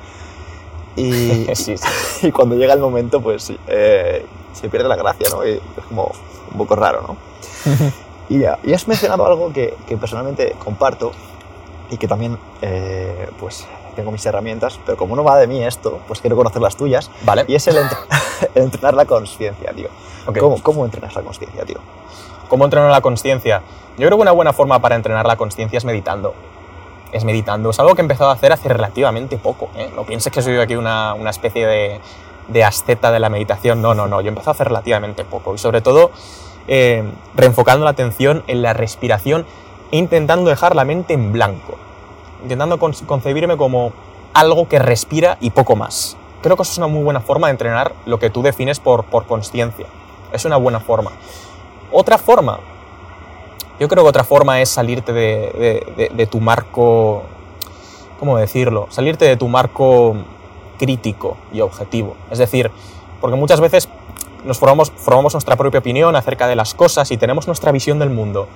y, y cuando llega el momento, pues eh, se pierde la gracia, ¿no? Y es como un poco raro, ¿no? y, ya, y has mencionado algo que, que, personalmente comparto y que también, eh, pues, tengo mis herramientas, pero como no va de mí esto, pues quiero conocer las tuyas. Vale. Y es el, entrenar la conciencia, tío. ¿Cómo, ¿Cómo entrenas la conciencia, tío? ¿Cómo entrenar la conciencia? Yo creo que una buena forma para entrenar la conciencia es meditando es meditando. Es algo que he empezado a hacer hace relativamente poco. ¿eh? No pienses que soy aquí una, una especie de, de, asceta de la meditación. No, no, no. Yo he empezado a hacer relativamente poco. Y sobre todo eh, reenfocando la atención en la respiración e intentando dejar la mente en blanco. Intentando concebirme como algo que respira y poco más. Creo que eso es una muy buena forma de entrenar lo que tú defines por, por consciencia. Es una buena forma. Otra forma yo creo que otra forma es salirte de, tu marco, ¿cómo decirlo? Salirte de tu marco crítico y objetivo. Es decir, porque muchas veces nos formamos, formamos nuestra propia opinión acerca de las cosas y tenemos nuestra visión del mundo.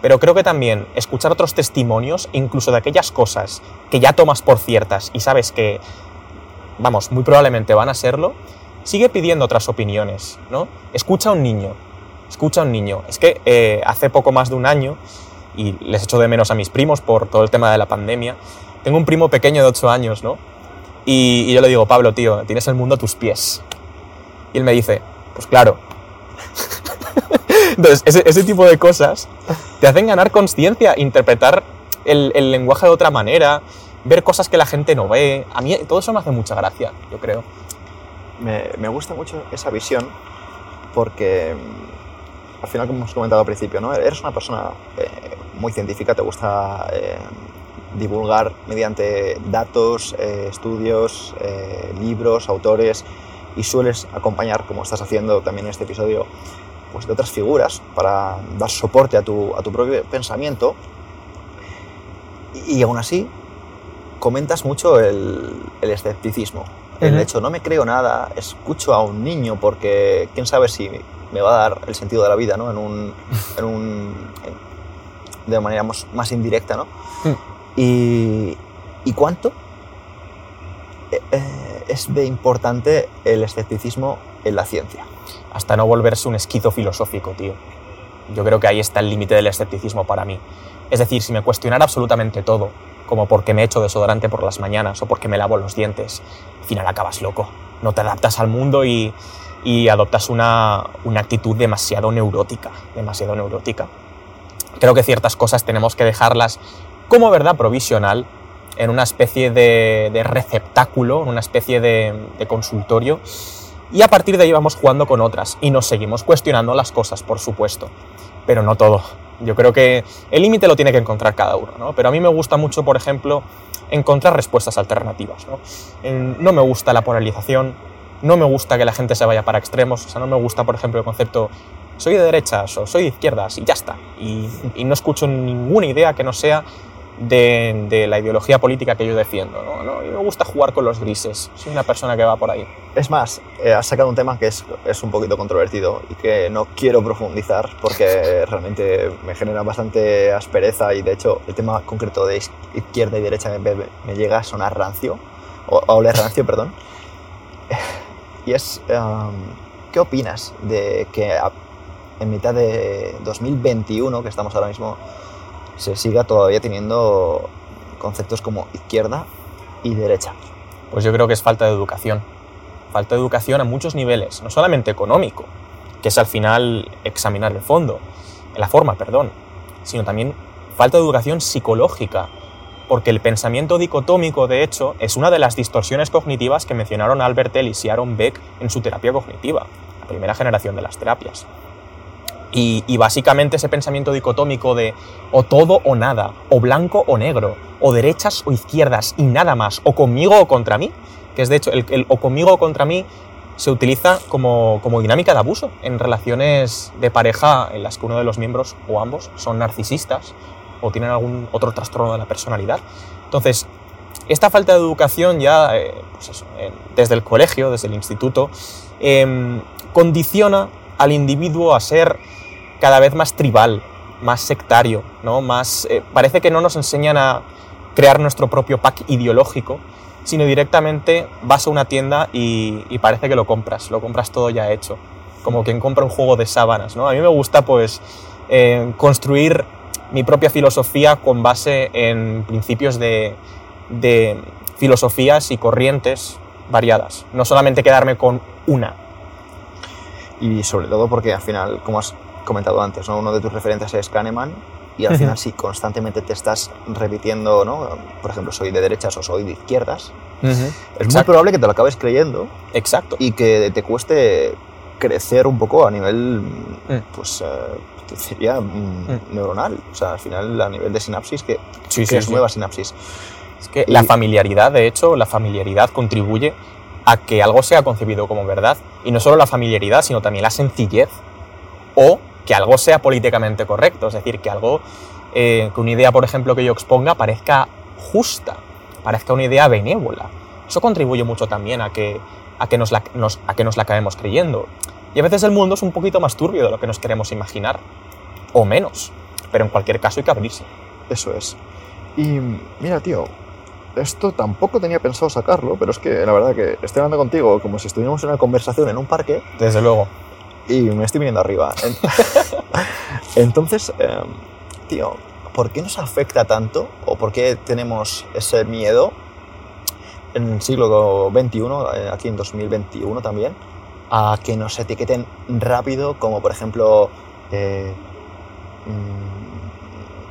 Pero creo que también escuchar otros testimonios, incluso de aquellas cosas que ya tomas por ciertas y sabes que, vamos, muy probablemente van a serlo, sigue pidiendo otras opiniones, ¿no? Escucha a un niño, escucha a un niño. Es que eh, hace poco más de un año, y les echo de menos a mis primos por todo el tema de la pandemia, tengo un primo pequeño de 8 años, ¿no? Y, yo le digo, Pablo, tío, tienes el mundo a tus pies. Y él me dice, pues claro. Entonces, ese, tipo de cosas te hacen ganar conciencia, interpretar el, lenguaje de otra manera, ver cosas que la gente no ve. A mí todo eso me hace mucha gracia, yo creo. Me, me gusta mucho esa visión porque al final, como hemos comentado al principio, ¿no? eres una persona eh, muy científica, te gusta eh, divulgar mediante datos, eh, estudios, libros, autores y sueles acompañar, como estás haciendo también en este episodio, pues de otras figuras para dar soporte a tu, a tu propio pensamiento. Y, aún así, comentas mucho el, el escepticismo. El hecho, no me creo nada, escucho a un niño porque quién sabe si me va a dar el sentido de la vida, ¿no? En un, en un de manera más, indirecta, ¿no? Hmm. Y, ¿Y, cuánto eh, eh, es de importante el escepticismo en la ciencia? Hasta no volverse un esquizo filosófico, tío. Yo creo que ahí está el límite del escepticismo para mí. Es decir, si me cuestionara absolutamente todo, como por qué me echo desodorante por las mañanas o por qué me lavo los dientes, al final acabas loco. No te adaptas al mundo y, y adoptas una, una actitud demasiado neurótica, demasiado neurótica. Creo que ciertas cosas tenemos que dejarlas como verdad provisional en una especie de, receptáculo, en una especie de, de consultorio, y a partir de ahí vamos jugando con otras y nos seguimos cuestionando las cosas, por supuesto, pero no todo. Yo creo que el límite lo tiene que encontrar cada uno, ¿no? Pero a mí me gusta mucho, por ejemplo, encontrar respuestas alternativas, ¿no? No me gusta la polarización, no me gusta que la gente se vaya para extremos, o sea, no me gusta, por ejemplo, el concepto soy de derechas o soy de izquierdas y ya está. Y, y no escucho ninguna idea que no sea de, de, la ideología política que yo defiendo. ¿no? ¿no? Me gusta jugar con los grises. Soy una persona que va por ahí. Es más, eh, has sacado un tema que es, es, un poquito controvertido y que no quiero profundizar porque realmente me genera bastante aspereza y de hecho el tema concreto de izquierda y derecha me, me llega a sonar rancio, o a oler rancio, perdón. Y es, um, ¿qué opinas de que en mitad de 2021, que estamos ahora mismo se siga todavía teniendo conceptos como izquierda y derecha. Pues yo creo que es falta de educación. Falta de educación a muchos niveles, no solamente económico, que es al final examinar el fondo, la forma, perdón, sino también falta de educación psicológica, porque el pensamiento dicotómico, de hecho, es una de las distorsiones cognitivas que mencionaron Albert Ellis y Aaron Beck en su terapia cognitiva, la primera generación de las terapias. Y, básicamente ese pensamiento dicotómico de o todo o nada, o blanco o negro, o derechas o izquierdas y nada más, o conmigo o contra mí, que es de hecho el, el o conmigo o contra mí se utiliza como, como, dinámica de abuso en relaciones de pareja en las que uno de los miembros o ambos son narcisistas o tienen algún otro trastorno de la personalidad. Entonces, esta falta de educación ya, eh, pues eh, desde el colegio, desde el instituto, eh, condiciona al individuo a ser cada vez más tribal, más sectario, ¿no? Más, eh, parece que no nos enseñan a crear nuestro propio pack ideológico, sino directamente vas a una tienda y, y, parece que lo compras, lo compras todo ya hecho, como quien compra un juego de sábanas, ¿no? A mí me gusta pues construir mi propia filosofía con base en principios de, de filosofías y corrientes variadas, no solamente quedarme con una. Y sobre todo porque al final, como has comentado antes, ¿no? uno de tus referentes es Kahneman y al final si constantemente te estás repitiendo, ¿no? por ejemplo, soy de derechas o soy de izquierdas, uh -huh. es Exacto. muy probable que te lo acabes creyendo Exacto. y que te cueste crecer un poco a nivel, mm. pues, uh, sería mm, neuronal, o sea, al final a nivel de sinapsis, que sí, creas sí, nueva sí. sinapsis. Es que y... la familiaridad, de hecho, la familiaridad contribuye a que algo sea concebido como verdad. Y no solo la familiaridad, sino también la sencillez o que algo sea políticamente correcto. Es decir, que algo, eh, que una idea, por ejemplo, que yo exponga parezca justa, parezca una idea benévola. Eso contribuye mucho también a que, a que, nos, la, nos, a que nos la acabemos creyendo. Y a veces el mundo es un poquito más turbio de lo que nos queremos imaginar, o menos. Pero en cualquier caso hay que abrirse. Eso es. Y mira, tío, esto tampoco tenía pensado sacarlo, pero es que la verdad que estoy hablando contigo como si estuviéramos en una conversación en un parque. Desde luego. Y me estoy viniendo arriba. Entonces, eh, tío, ¿por qué nos afecta tanto o por qué tenemos ese miedo en el siglo XXI, eh, aquí en 2021 también, a que nos etiqueten rápido como por ejemplo... Eh,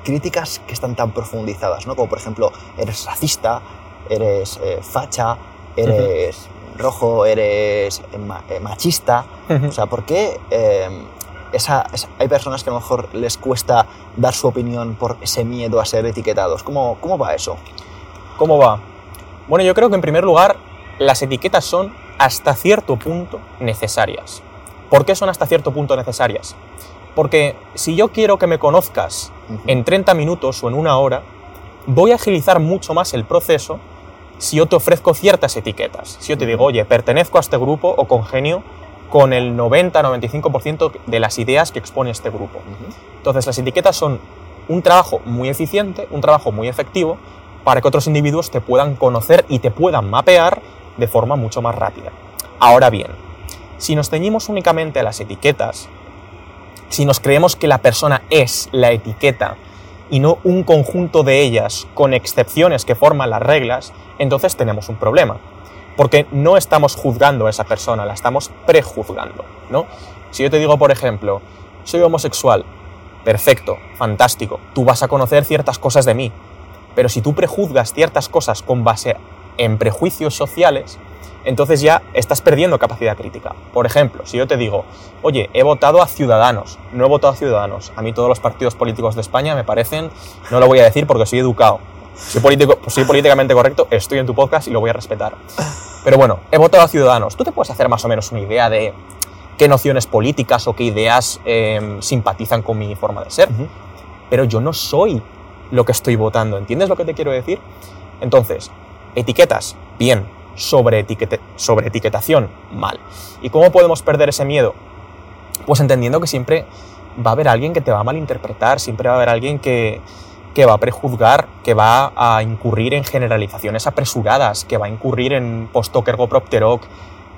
críticas que están tan profundizadas, ¿no? Como por ejemplo, eres racista, eres eh, facha, eres uh -huh. rojo, eres eh, machista. Uh -huh. O sea, ¿por qué eh, esa, esa, hay personas que a lo mejor les cuesta dar su opinión por ese miedo a ser etiquetados? ¿Cómo, cómo va eso? ¿Cómo va? Bueno, yo creo que en primer lugar las etiquetas son hasta cierto punto necesarias. ¿Por qué son hasta cierto punto necesarias? Porque si yo quiero que me conozcas uh -huh. en 30 minutos o en una hora, voy a agilizar mucho más el proceso si yo te ofrezco ciertas etiquetas. Si yo te digo, oye, pertenezco a este grupo o congenio con el 90-95% de las ideas que expone este grupo. Uh -huh. Entonces, las etiquetas son un trabajo muy eficiente, un trabajo muy efectivo, para que otros individuos te puedan conocer y te puedan mapear de forma mucho más rápida. Ahora bien, si nos ceñimos únicamente a las etiquetas, si nos creemos que la persona es la etiqueta y no un conjunto de ellas con excepciones que forman las reglas, entonces tenemos un problema. Porque no estamos juzgando a esa persona, la estamos prejuzgando, ¿no? Si yo te digo, por ejemplo, soy homosexual, perfecto, fantástico, tú vas a conocer ciertas cosas de mí, Pero si tú prejuzgas ciertas cosas con base en prejuicios sociales, entonces ya estás perdiendo capacidad crítica. Por ejemplo, si yo te digo, oye, he votado a Ciudadanos, no he votado a Ciudadanos, a mí todos los partidos políticos de España me parecen, no lo voy a decir porque soy educado, soy, político, soy políticamente correcto, estoy en tu podcast y lo voy a respetar. Pero bueno, he votado a Ciudadanos, tú te puedes hacer más o menos una idea de qué nociones políticas o qué ideas eh, simpatizan con mi forma de ser. Pero yo no soy lo que estoy votando, ¿entiendes lo que te quiero decir? Entonces, etiquetas, bien, sobre, sobre etiquetación, mal. ¿Y cómo podemos perder ese miedo? Pues entendiendo que siempre va a haber alguien que te va a malinterpretar, siempre va a haber alguien que, que va a prejuzgar, que va a incurrir en generalizaciones apresuradas, que va a incurrir en post-Propterok,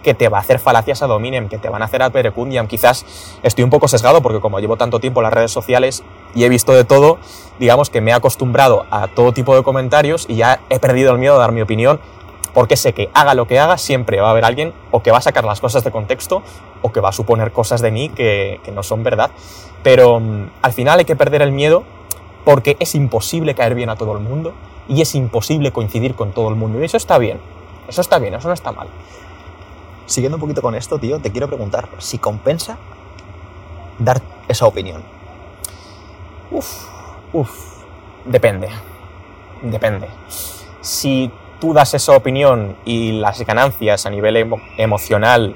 que te va a hacer falacias a dominem, que te van a hacer perecundiam. Quizás estoy un poco sesgado porque como llevo tanto tiempo en las redes sociales y he visto de todo, digamos que me he acostumbrado a todo tipo de comentarios y ya he perdido el miedo a dar mi opinión porque sé que haga lo que haga siempre va a haber alguien o que va a sacar las cosas de contexto o que va a suponer cosas de mí que, no son verdad. Pero mm, al final hay que perder el miedo porque es imposible caer bien a todo el mundo y es imposible coincidir con todo el mundo. Y eso está bien, eso está bien, eso no está mal. Siguiendo un poquito con esto, tío, te quiero preguntar si compensa dar esa opinión. Uf, uf, depende, depende. Si tú das esa opinión y las ganancias a nivel emocional,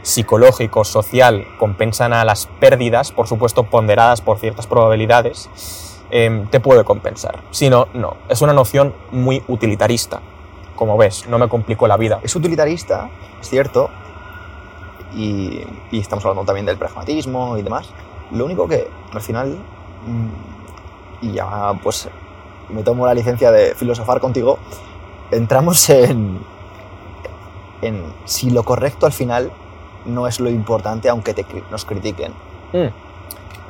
psicológico, social, compensan a las pérdidas, por supuesto ponderadas por ciertas probabilidades, em, te puede compensar. Si no, no. Es una noción muy utilitarista. Como ves, no me complico la vida. Es utilitarista, es cierto, y, estamos hablando también del pragmatismo y demás. Lo único que al final, mm, y ya pues me tomo la licencia de filosofar contigo, entramos en, en si lo correcto al final no es lo importante aunque te, nos critiquen. Hmm.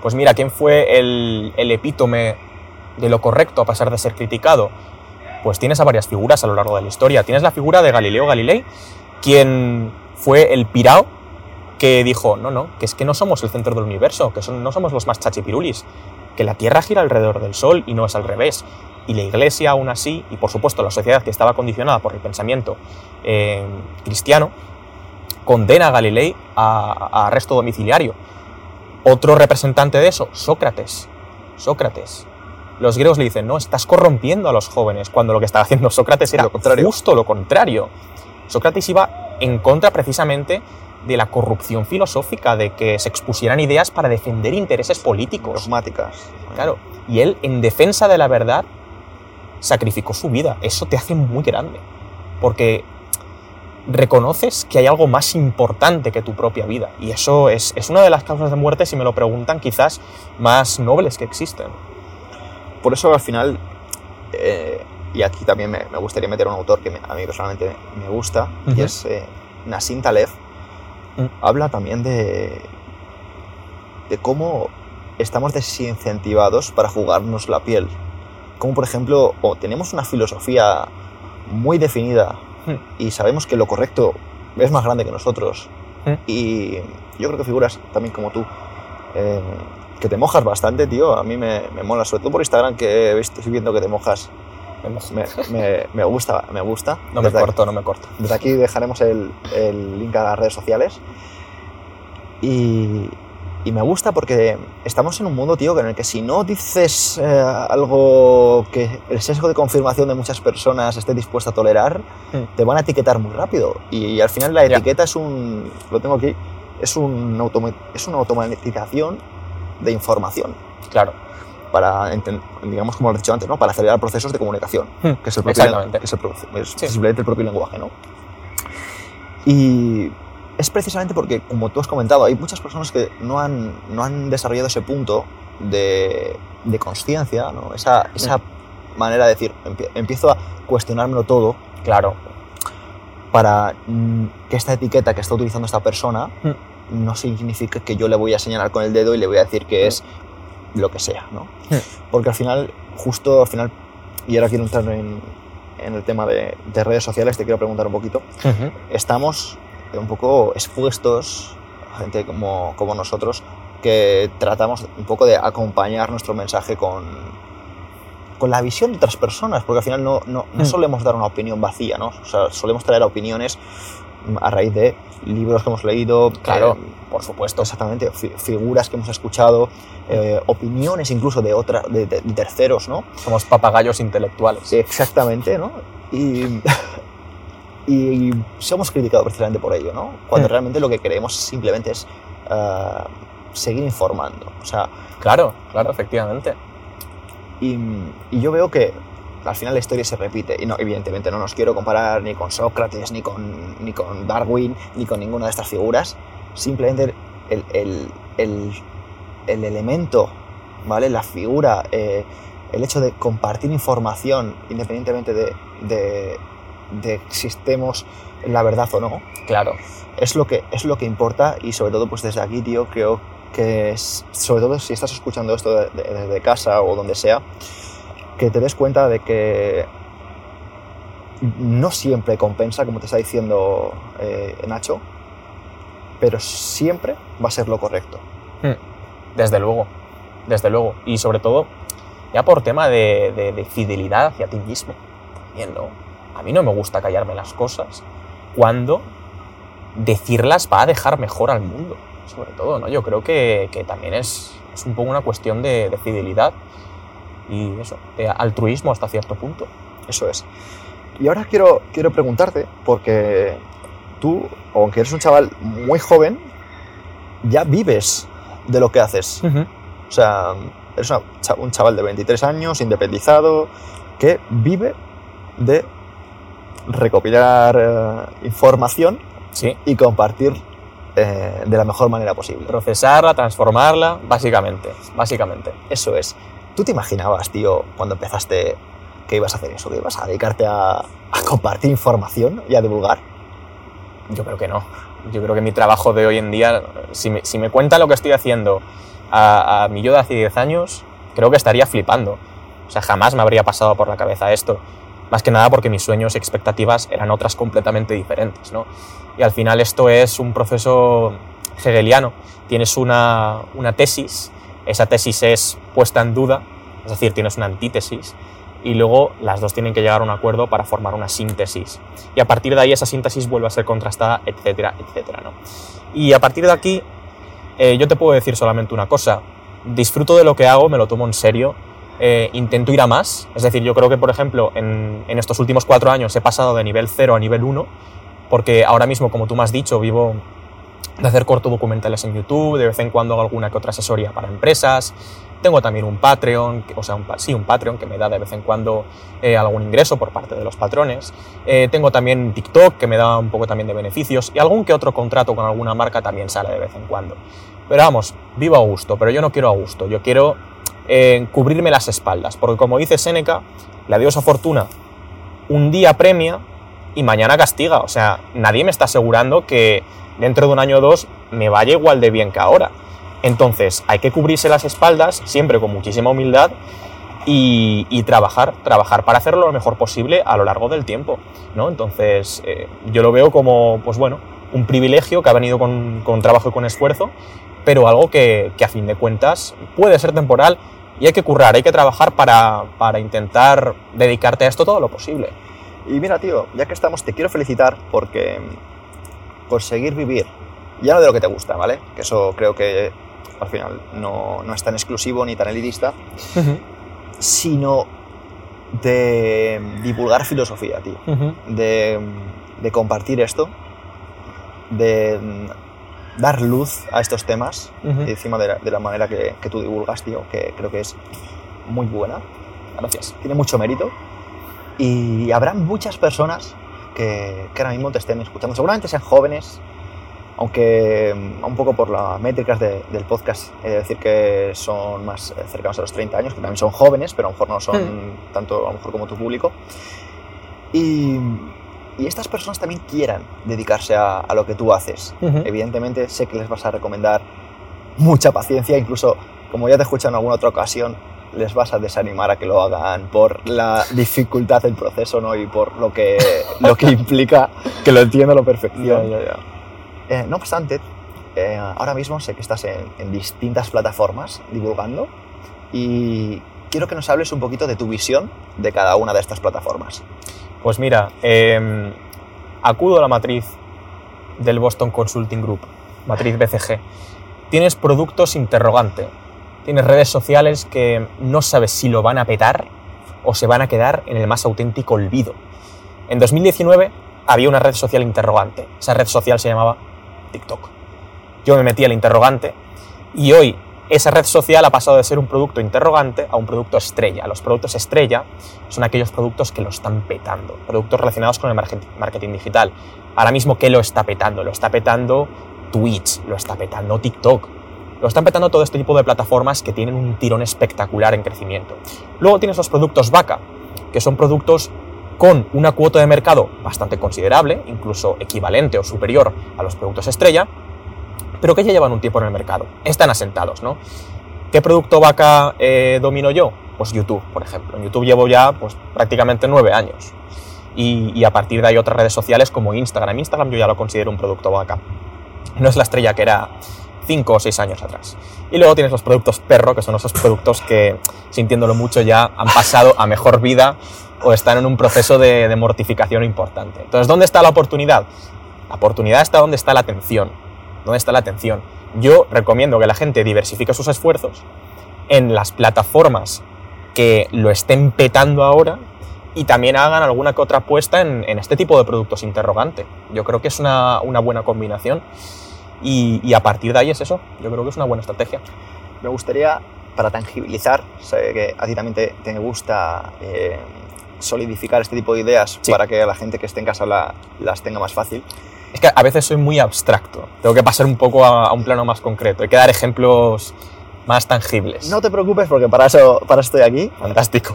Pues mira, ¿quién fue el, el, epítome de lo correcto a pesar de ser criticado? Pues tienes a varias figuras a lo largo de la historia. Tienes la figura de Galileo Galilei, quien fue el pirao que dijo, no, no, que es que no somos el centro del universo, que no somos los más chachipirulis, que la Tierra gira alrededor del Sol y no es al revés, y la Iglesia aún así, y por supuesto la sociedad que estaba condicionada por el pensamiento eh, cristiano, condena a Galilei a, arresto domiciliario. Otro representante de eso, Sócrates. Sócrates. Los griegos le dicen, no, estás corrompiendo a los jóvenes, cuando lo que estaba haciendo Sócrates era justo lo contrario. Sócrates iba en contra precisamente de la corrupción filosófica, de que se expusieran ideas para defender intereses políticos. Dogmáticas. Claro. Y él, en defensa de la verdad, sacrificó su vida. Eso te hace muy grande. Porque reconoces que hay algo más importante que tu propia vida. Y eso es, una de las causas de muerte, si me lo preguntan, quizás más nobles que existen. Por eso al final, eh, y aquí también me, gustaría meter un autor que a mí personalmente me gusta, y es eh, Nassim Taleb. Mm. Habla también de, de cómo estamos desincentivados para jugarnos la piel como por ejemplo, o tenemos una filosofía muy definida hmm. y sabemos que lo correcto es más grande que nosotros. Hmm. Y yo creo que figuras también como tú, eh, que te mojas bastante, tío, a mí me, mola, sobre todo por Instagram que estoy viendo que te mojas. Me, me, gusta, me gusta. No me corto, no me corto. Desde aquí dejaremos el, el link a las redes sociales. Y, y me gusta porque estamos en un mundo, tío, en el que si no dices eh, algo que el sesgo de confirmación de muchas personas esté dispuesto a tolerar, hmm. te van a etiquetar muy rápido. Y, al final la etiqueta es un, lo tengo aquí, es, un es una automatización de información. Claro. Para, digamos, como lo he dicho antes, ¿no? para acelerar procesos de comunicación, hmm. que es el propio, que es el, el propio lenguaje. ¿no? Y es precisamente porque, como tú has comentado, hay muchas personas que no han, no han desarrollado ese punto de, de conciencia, ¿no? esa, esa manera de decir, empiezo a cuestionármelo todo. Claro. Para mm, que esta etiqueta que está utilizando esta persona mm. No signifique que yo le voy a señalar con el dedo y le voy a decir que es lo que sea, ¿no? Porque al final, justo al final, y ahora quiero entrar en, en el tema de, de, redes sociales, te quiero preguntar un poquito. Estamos un poco expuestos, gente como, como nosotros, que tratamos un poco de acompañar nuestro mensaje con, con la visión de otras personas, porque al final no, no, no Mm. solemos dar una opinión vacía, ¿no? O sea, solemos traer opiniones a raíz de libros que hemos leído, Claro, eh, por supuesto. exactamente, fi- figuras que hemos escuchado, eh, opiniones incluso de, otra, de, de terceros, ¿no? Somos papagayos intelectuales. Exactamente, ¿no? Y, y somos criticados precisamente por ello, ¿no? Cuando Mm. realmente lo que queremos simplemente es seguir informando. O sea, Claro, claro, efectivamente. y, y yo veo que al final la historia se repite. Y no, evidentemente no nos quiero comparar ni con Sócrates, ni con, ni con Darwin, ni con ninguna de estas figuras. Simplemente el, el, el, el elemento, ¿vale? La figura, eh, el hecho de compartir información independientemente de, de, de si estemos en la verdad o no, Claro. es lo que, es lo que importa y sobre todo pues desde aquí, tío, creo que es- sobre todo si estás escuchando esto de- de- desde casa o donde sea, que te des cuenta de que no siempre compensa, como te está diciendo eh, Nacho, pero siempre va a ser lo correcto. Desde luego, desde luego. Y sobre todo, ya por tema de, de- de fidelidad hacia ti mismo. ¿no? A mí no me gusta callarme las cosas cuando decirlas va a dejar mejor al mundo. Sobre todo, ¿no? Yo creo que, también es, un poco una cuestión de fidelidad y eso, de altruismo hasta cierto punto. Eso es. Y ahora quiero, quiero preguntarte, porque tú, aunque eres un chaval muy joven, ya vives de lo que haces. O sea, eres una un chaval de 23 años, independizado, que vive de recopilar eh, información Sí. y compartir eh, de la mejor manera posible. Procesarla, transformarla, básicamente. Básicamente. Eso es. ¿Tú te imaginabas, tío, cuando empezaste que ibas a hacer eso? ¿Que ibas a dedicarte a, a compartir información y a divulgar? Yo creo que no. Yo creo que mi trabajo de hoy en día, si me, si me cuenta lo que estoy haciendo a, a mi yo de hace 10 años, creo que estaría flipando. O sea, jamás me habría pasado por la cabeza esto. Más que nada porque mis sueños y expectativas eran otras completamente diferentes, ¿no? Y al final esto es un proceso hegeliano. Tienes una, una tesis, esa tesis es puesta en duda, es decir, tienes una antítesis, y luego las dos tienen que llegar a un acuerdo para formar una síntesis. Y a partir de ahí esa síntesis vuelve a ser contrastada, etcétera, etcétera, ¿no? Y a partir de aquí, eh, yo te puedo decir solamente una cosa. Disfruto de lo que hago, me lo tomo en serio, eh, intento ir a más. Es decir, yo creo que, por ejemplo, en, en estos últimos cuatro años he pasado de nivel 0 a nivel 1, porque ahora mismo, como tú me has dicho, vivo de hacer corto documentales en YouTube, de vez en cuando hago alguna que otra asesoría para empresas. Tengo también un Patreon, o sea, un, sí, un Patreon que me da de vez en cuando eh, algún ingreso por parte de los patrones. Eh, tengo también TikTok que me da un poco también de beneficios y algún que otro contrato con alguna marca también sale de vez en cuando. Pero vamos, vivo a gusto, pero yo no quiero a gusto, yo quiero eh, cubrirme las espaldas, porque como dice Séneca, la diosa fortuna un día premia y mañana castiga. O sea, nadie me está asegurando que dentro de un año o dos me vaya igual de bien que ahora. Entonces, hay que cubrirse las espaldas, siempre con muchísima humildad, y, trabajar, trabajar para hacerlo lo mejor posible a lo largo del tiempo. ¿no? Entonces, eh, yo lo veo como, pues bueno, un privilegio que ha venido con, con trabajo y con esfuerzo, pero algo que, que a fin de cuentas puede ser temporal y hay que currar, hay que trabajar para, para intentar dedicarte a esto todo lo posible. Y mira, tío, ya que estamos, te quiero felicitar porque conseguir vivir, ya no de lo que te gusta, ¿vale? Que eso creo que al final no, no es tan exclusivo ni tan elitista, sino de divulgar filosofía, tío. De, de compartir esto, de dar luz a estos temas, encima de la, de la manera que, que tú divulgas, tío, que creo que es muy buena. Gracias. tiene mucho mérito y habrá muchas personas que, que ahora mismo te estén escuchando. Seguramente sean jóvenes, aunque mm, un poco por las métricas de- del podcast he de decir que son más cercanos a los 30 años, que también son jóvenes, pero a lo mejor no son tanto a lo mejor como tu público. Y, y estas personas también quieran dedicarse a, a lo que tú haces. Evidentemente sé que les vas a recomendar mucha paciencia, incluso como ya te he escuchado en alguna otra ocasión, les vas a desanimar a que lo hagan por la dificultad del proceso ¿no? y por lo que, lo que implica, que lo entiendo a la perfección. Eh, no obstante, eh, ahora mismo sé que estás en, en distintas plataformas divulgando y quiero que nos hables un poquito de tu visión de cada una de estas plataformas. Pues mira, eh, acudo a la matriz del Boston Consulting Group, matriz BCG. Tienes productos interrogante, tienes redes sociales que no sabes si lo van a petar o se van a quedar en el más auténtico olvido. En 2019 había una red social interrogante, esa red social se llamaba TikTok. Yo me metí al interrogante y hoy esa red social ha pasado de ser un producto interrogante a un producto estrella. Los productos estrella son aquellos productos que lo están petando, productos relacionados con el marketing digital. Ahora mismo, ¿qué lo está petando? Lo está petando Twitch, lo está petando TikTok, lo están petando todo este tipo de plataformas que tienen un tirón espectacular en crecimiento. Luego tienes los productos vaca, que son productos con una cuota de mercado bastante considerable, incluso equivalente o superior a los productos estrella, pero que ya llevan un tiempo en el mercado. Están asentados, ¿no? ¿Qué producto vaca eh, domino yo? Pues YouTube, por ejemplo. En YouTube llevo ya pues, prácticamente nueve años. Y, a partir de ahí otras redes sociales como Instagram. Instagram yo ya lo considero un producto vaca. No es la estrella que era cinco o seis años atrás. Y luego tienes los productos perro, que son esos productos que, sintiéndolo mucho, ya han pasado a mejor vida o están en un proceso de, de mortificación importante. Entonces, ¿dónde está la oportunidad? La oportunidad está donde está la atención ¿Dónde está la atención? Yo recomiendo que la gente diversifique sus esfuerzos en las plataformas que lo estén petando ahora y también hagan alguna que otra apuesta en, este tipo de productos interrogante. Yo creo que es una, buena combinación y, a partir de ahí es eso. Yo creo que es una buena estrategia. Me gustaría, para tangibilizar, sé que a ti también te, gusta eh, solidificar este tipo de ideas para que la gente que esté en casa las tenga más fácil. Es que a veces soy muy abstracto. Tengo que pasar un poco a, un plano más concreto. Hay que dar ejemplos más tangibles. No te preocupes porque para eso, para estoy aquí. Fantástico.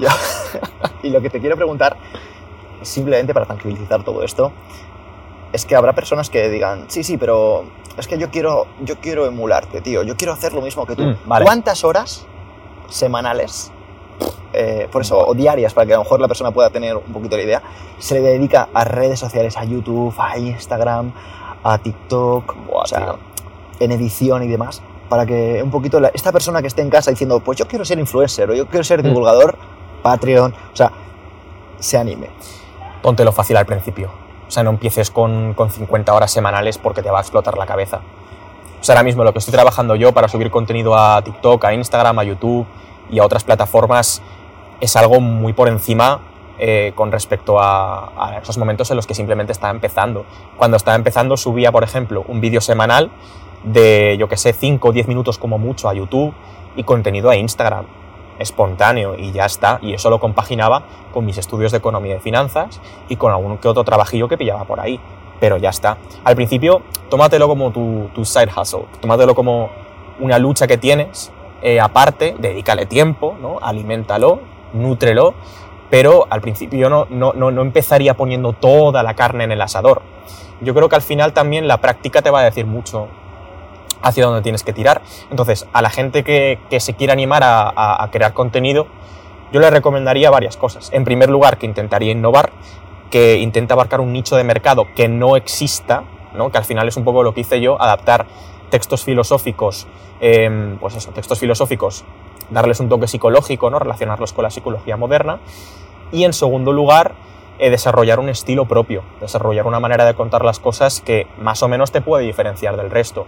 y lo que te quiero preguntar, simplemente para tangibilizar todo esto, es que habrá personas que digan, sí, sí, pero es que yo quiero, yo quiero emularte, tío. Yo quiero hacer lo mismo que tú. Mm, ¿Cuántas horas semanales eh, por eso, o diarias, para que a lo mejor la persona pueda tener un poquito la idea, se le dedica a redes sociales, a YouTube, a Instagram, a TikTok, o sea, en edición y demás, para que un poquito esta persona que esté en casa diciendo, pues yo quiero ser influencer o yo quiero ser mm. divulgador, Patreon, o sea, se anime. Póntelo fácil al principio. O sea, no empieces con, con 50 horas semanales porque te va a explotar la cabeza. O sea, ahora mismo lo que estoy trabajando yo para subir contenido a TikTok, a Instagram, a YouTube y a otras plataformas es algo muy por encima eh, con respecto a, esos momentos en los que simplemente estaba empezando. Cuando estaba empezando subía, por ejemplo, un vídeo semanal de, yo que sé, 5 o 10 minutos como mucho a YouTube y contenido a Instagram, espontáneo y ya está. Y eso lo compaginaba con mis estudios de economía y finanzas y con algún que otro trabajillo que pillaba por ahí. Pero ya está. Al principio, tómatelo como tu, tu side hustle, tómatelo como una lucha que tienes eh, aparte, dedícale tiempo, ¿no? aliméntalo, nútrelo, pero al principio no, no, no, empezaría poniendo toda la carne en el asador. Yo creo que al final también la práctica te va a decir mucho hacia dónde tienes que tirar. Entonces, a la gente que, se quiera animar a, crear contenido, yo le recomendaría varias cosas. En primer lugar, que intentaría innovar, que intente abarcar un nicho de mercado que no exista, ¿no? que al final es un poco lo que hice yo, adaptar textos filosóficos, em, pues eso, textos filosóficos darles un toque psicológico, ¿no? relacionarlos con la psicología moderna. Y en segundo lugar, eh, desarrollar un estilo propio, desarrollar una manera de contar las cosas que más o menos te puede diferenciar del resto.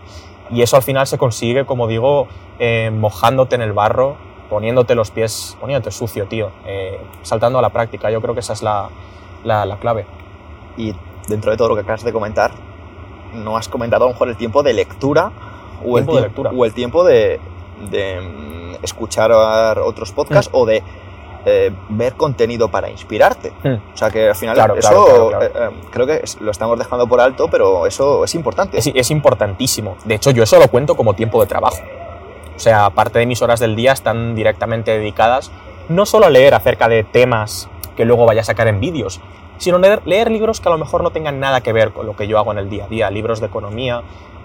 Y eso al final se consigue, como digo, eh, mojándote en el barro, poniéndote los pies, poniéndote sucio, tío, eh, saltando a la práctica. Yo creo que esa es la, la, clave. Y dentro de todo lo que acabas de comentar, no has comentado a lo mejor el tiempo de lectura o, el, de lectura. o el tiempo de escuchar otros podcasts o de eh, ver contenido para inspirarte. Hmm. O sea que al final eso eh, eh, creo que lo estamos dejando por alto, pero eso es importante. Es, es, importantísimo. De hecho, yo eso lo cuento como tiempo de trabajo. O sea, parte de mis horas del día están directamente dedicadas no solo a leer acerca de temas que luego vaya a sacar en vídeos, sino leer, leer libros que a lo mejor no tengan nada que ver con lo que yo hago en el día a día, libros de economía,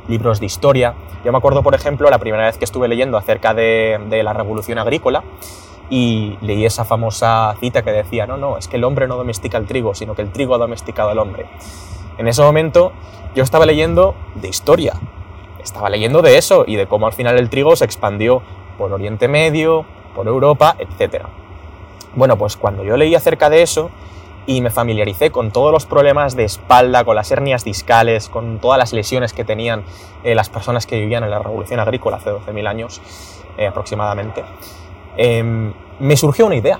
libros de historia. Yo me acuerdo, por ejemplo, la primera vez que estuve leyendo acerca de, la revolución agrícola y leí esa famosa cita que decía, no, no, es que el hombre no domestica el trigo, sino que el trigo ha domesticado al hombre. En ese momento yo estaba leyendo de historia, estaba leyendo de eso y de cómo al final el trigo se expandió por Oriente Medio, por Europa, etc. Bueno, pues cuando yo leí acerca de eso y me familiaricé con todos los problemas de espalda, con las hernias discales, con todas las lesiones que tenían eh, las personas que vivían en la revolución agrícola hace 12.000 años eh, aproximadamente, em, me surgió una idea.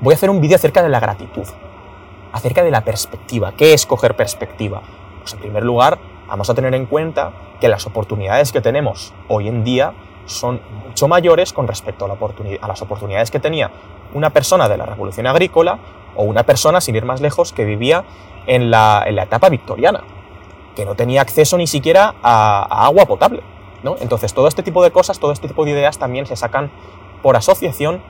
Voy a hacer un vídeo acerca de la gratitud, acerca de la perspectiva. ¿Qué es coger perspectiva? Pues en primer lugar, vamos a tener en cuenta que las oportunidades que tenemos hoy en día son mucho mayores con respecto a, a las oportunidades que tenía una persona de la revolución agrícola o una persona, sin ir más lejos, que vivía en la, etapa victoriana, que no tenía acceso ni siquiera a, agua potable. ¿no? Entonces, todo este tipo de cosas, todo este tipo de ideas también se sacan por asociación,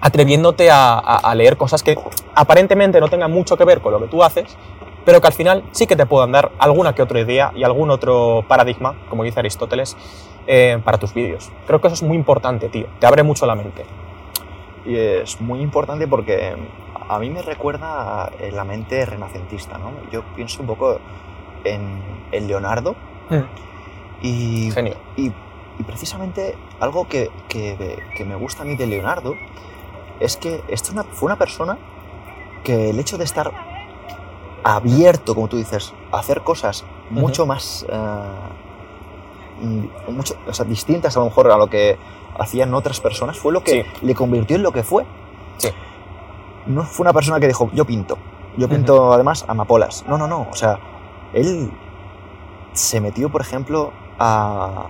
atreviéndote a, leer cosas que aparentemente no tengan mucho que ver con lo que tú haces, pero que al final sí que te puedan dar alguna que otra idea y algún otro paradigma, como dice Aristóteles, eh, para tus vídeos. Creo que eso es muy importante, tío. Te abre mucho la mente. Y es muy importante porque a mí me recuerda la mente renacentista, ¿no? Yo pienso un poco en, Leonardo mm. y, Genio. Y, precisamente algo que, me gusta a mí de Leonardo es que esto fue una persona que el hecho de estar abierto, como tú dices, a hacer cosas mucho más eh, mucho, distintas a lo mejor a lo que hacían otras personas, fue lo que le convirtió en lo que fue. Sí no fue una persona que dijo, yo pinto. Yo pinto además amapolas. No, no, no. O sea, él se metió, por ejemplo, a,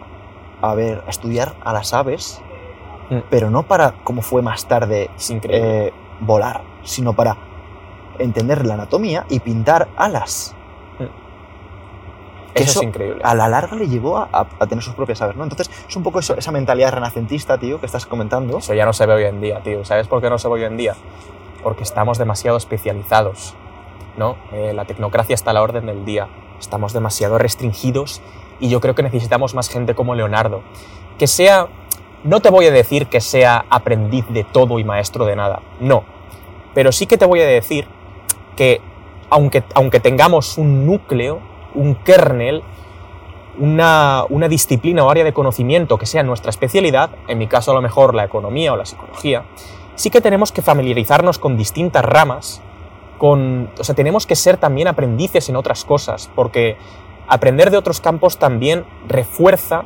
a ver, a estudiar a las aves, mm. pero no para, como fue más tarde, eh, volar, sino para entender la anatomía y pintar alas. Mm. Eso, es increíble. A la larga le llevó a, tener sus propias aves, ¿no? Entonces, es un poco esa mentalidad renacentista, tío, que estás comentando. Eso ya no se ve hoy en día, tío. ¿Sabes por qué no se ve hoy en día? porque estamos demasiado especializados. ¿no? Eh, la tecnocracia está a la orden del día, estamos demasiado restringidos y yo creo que necesitamos más gente como Leonardo. Que sea, no te voy a decir que sea aprendiz de todo y maestro de nada, no, pero sí que te voy a decir que aunque, aunque tengamos un núcleo, un kernel, una, una, disciplina o área de conocimiento que sea nuestra especialidad, en mi caso a lo mejor la economía o la psicología, sí que tenemos que familiarizarnos con distintas ramas, con, o sea, tenemos que ser también aprendices en otras cosas, porque aprender de otros campos también refuerza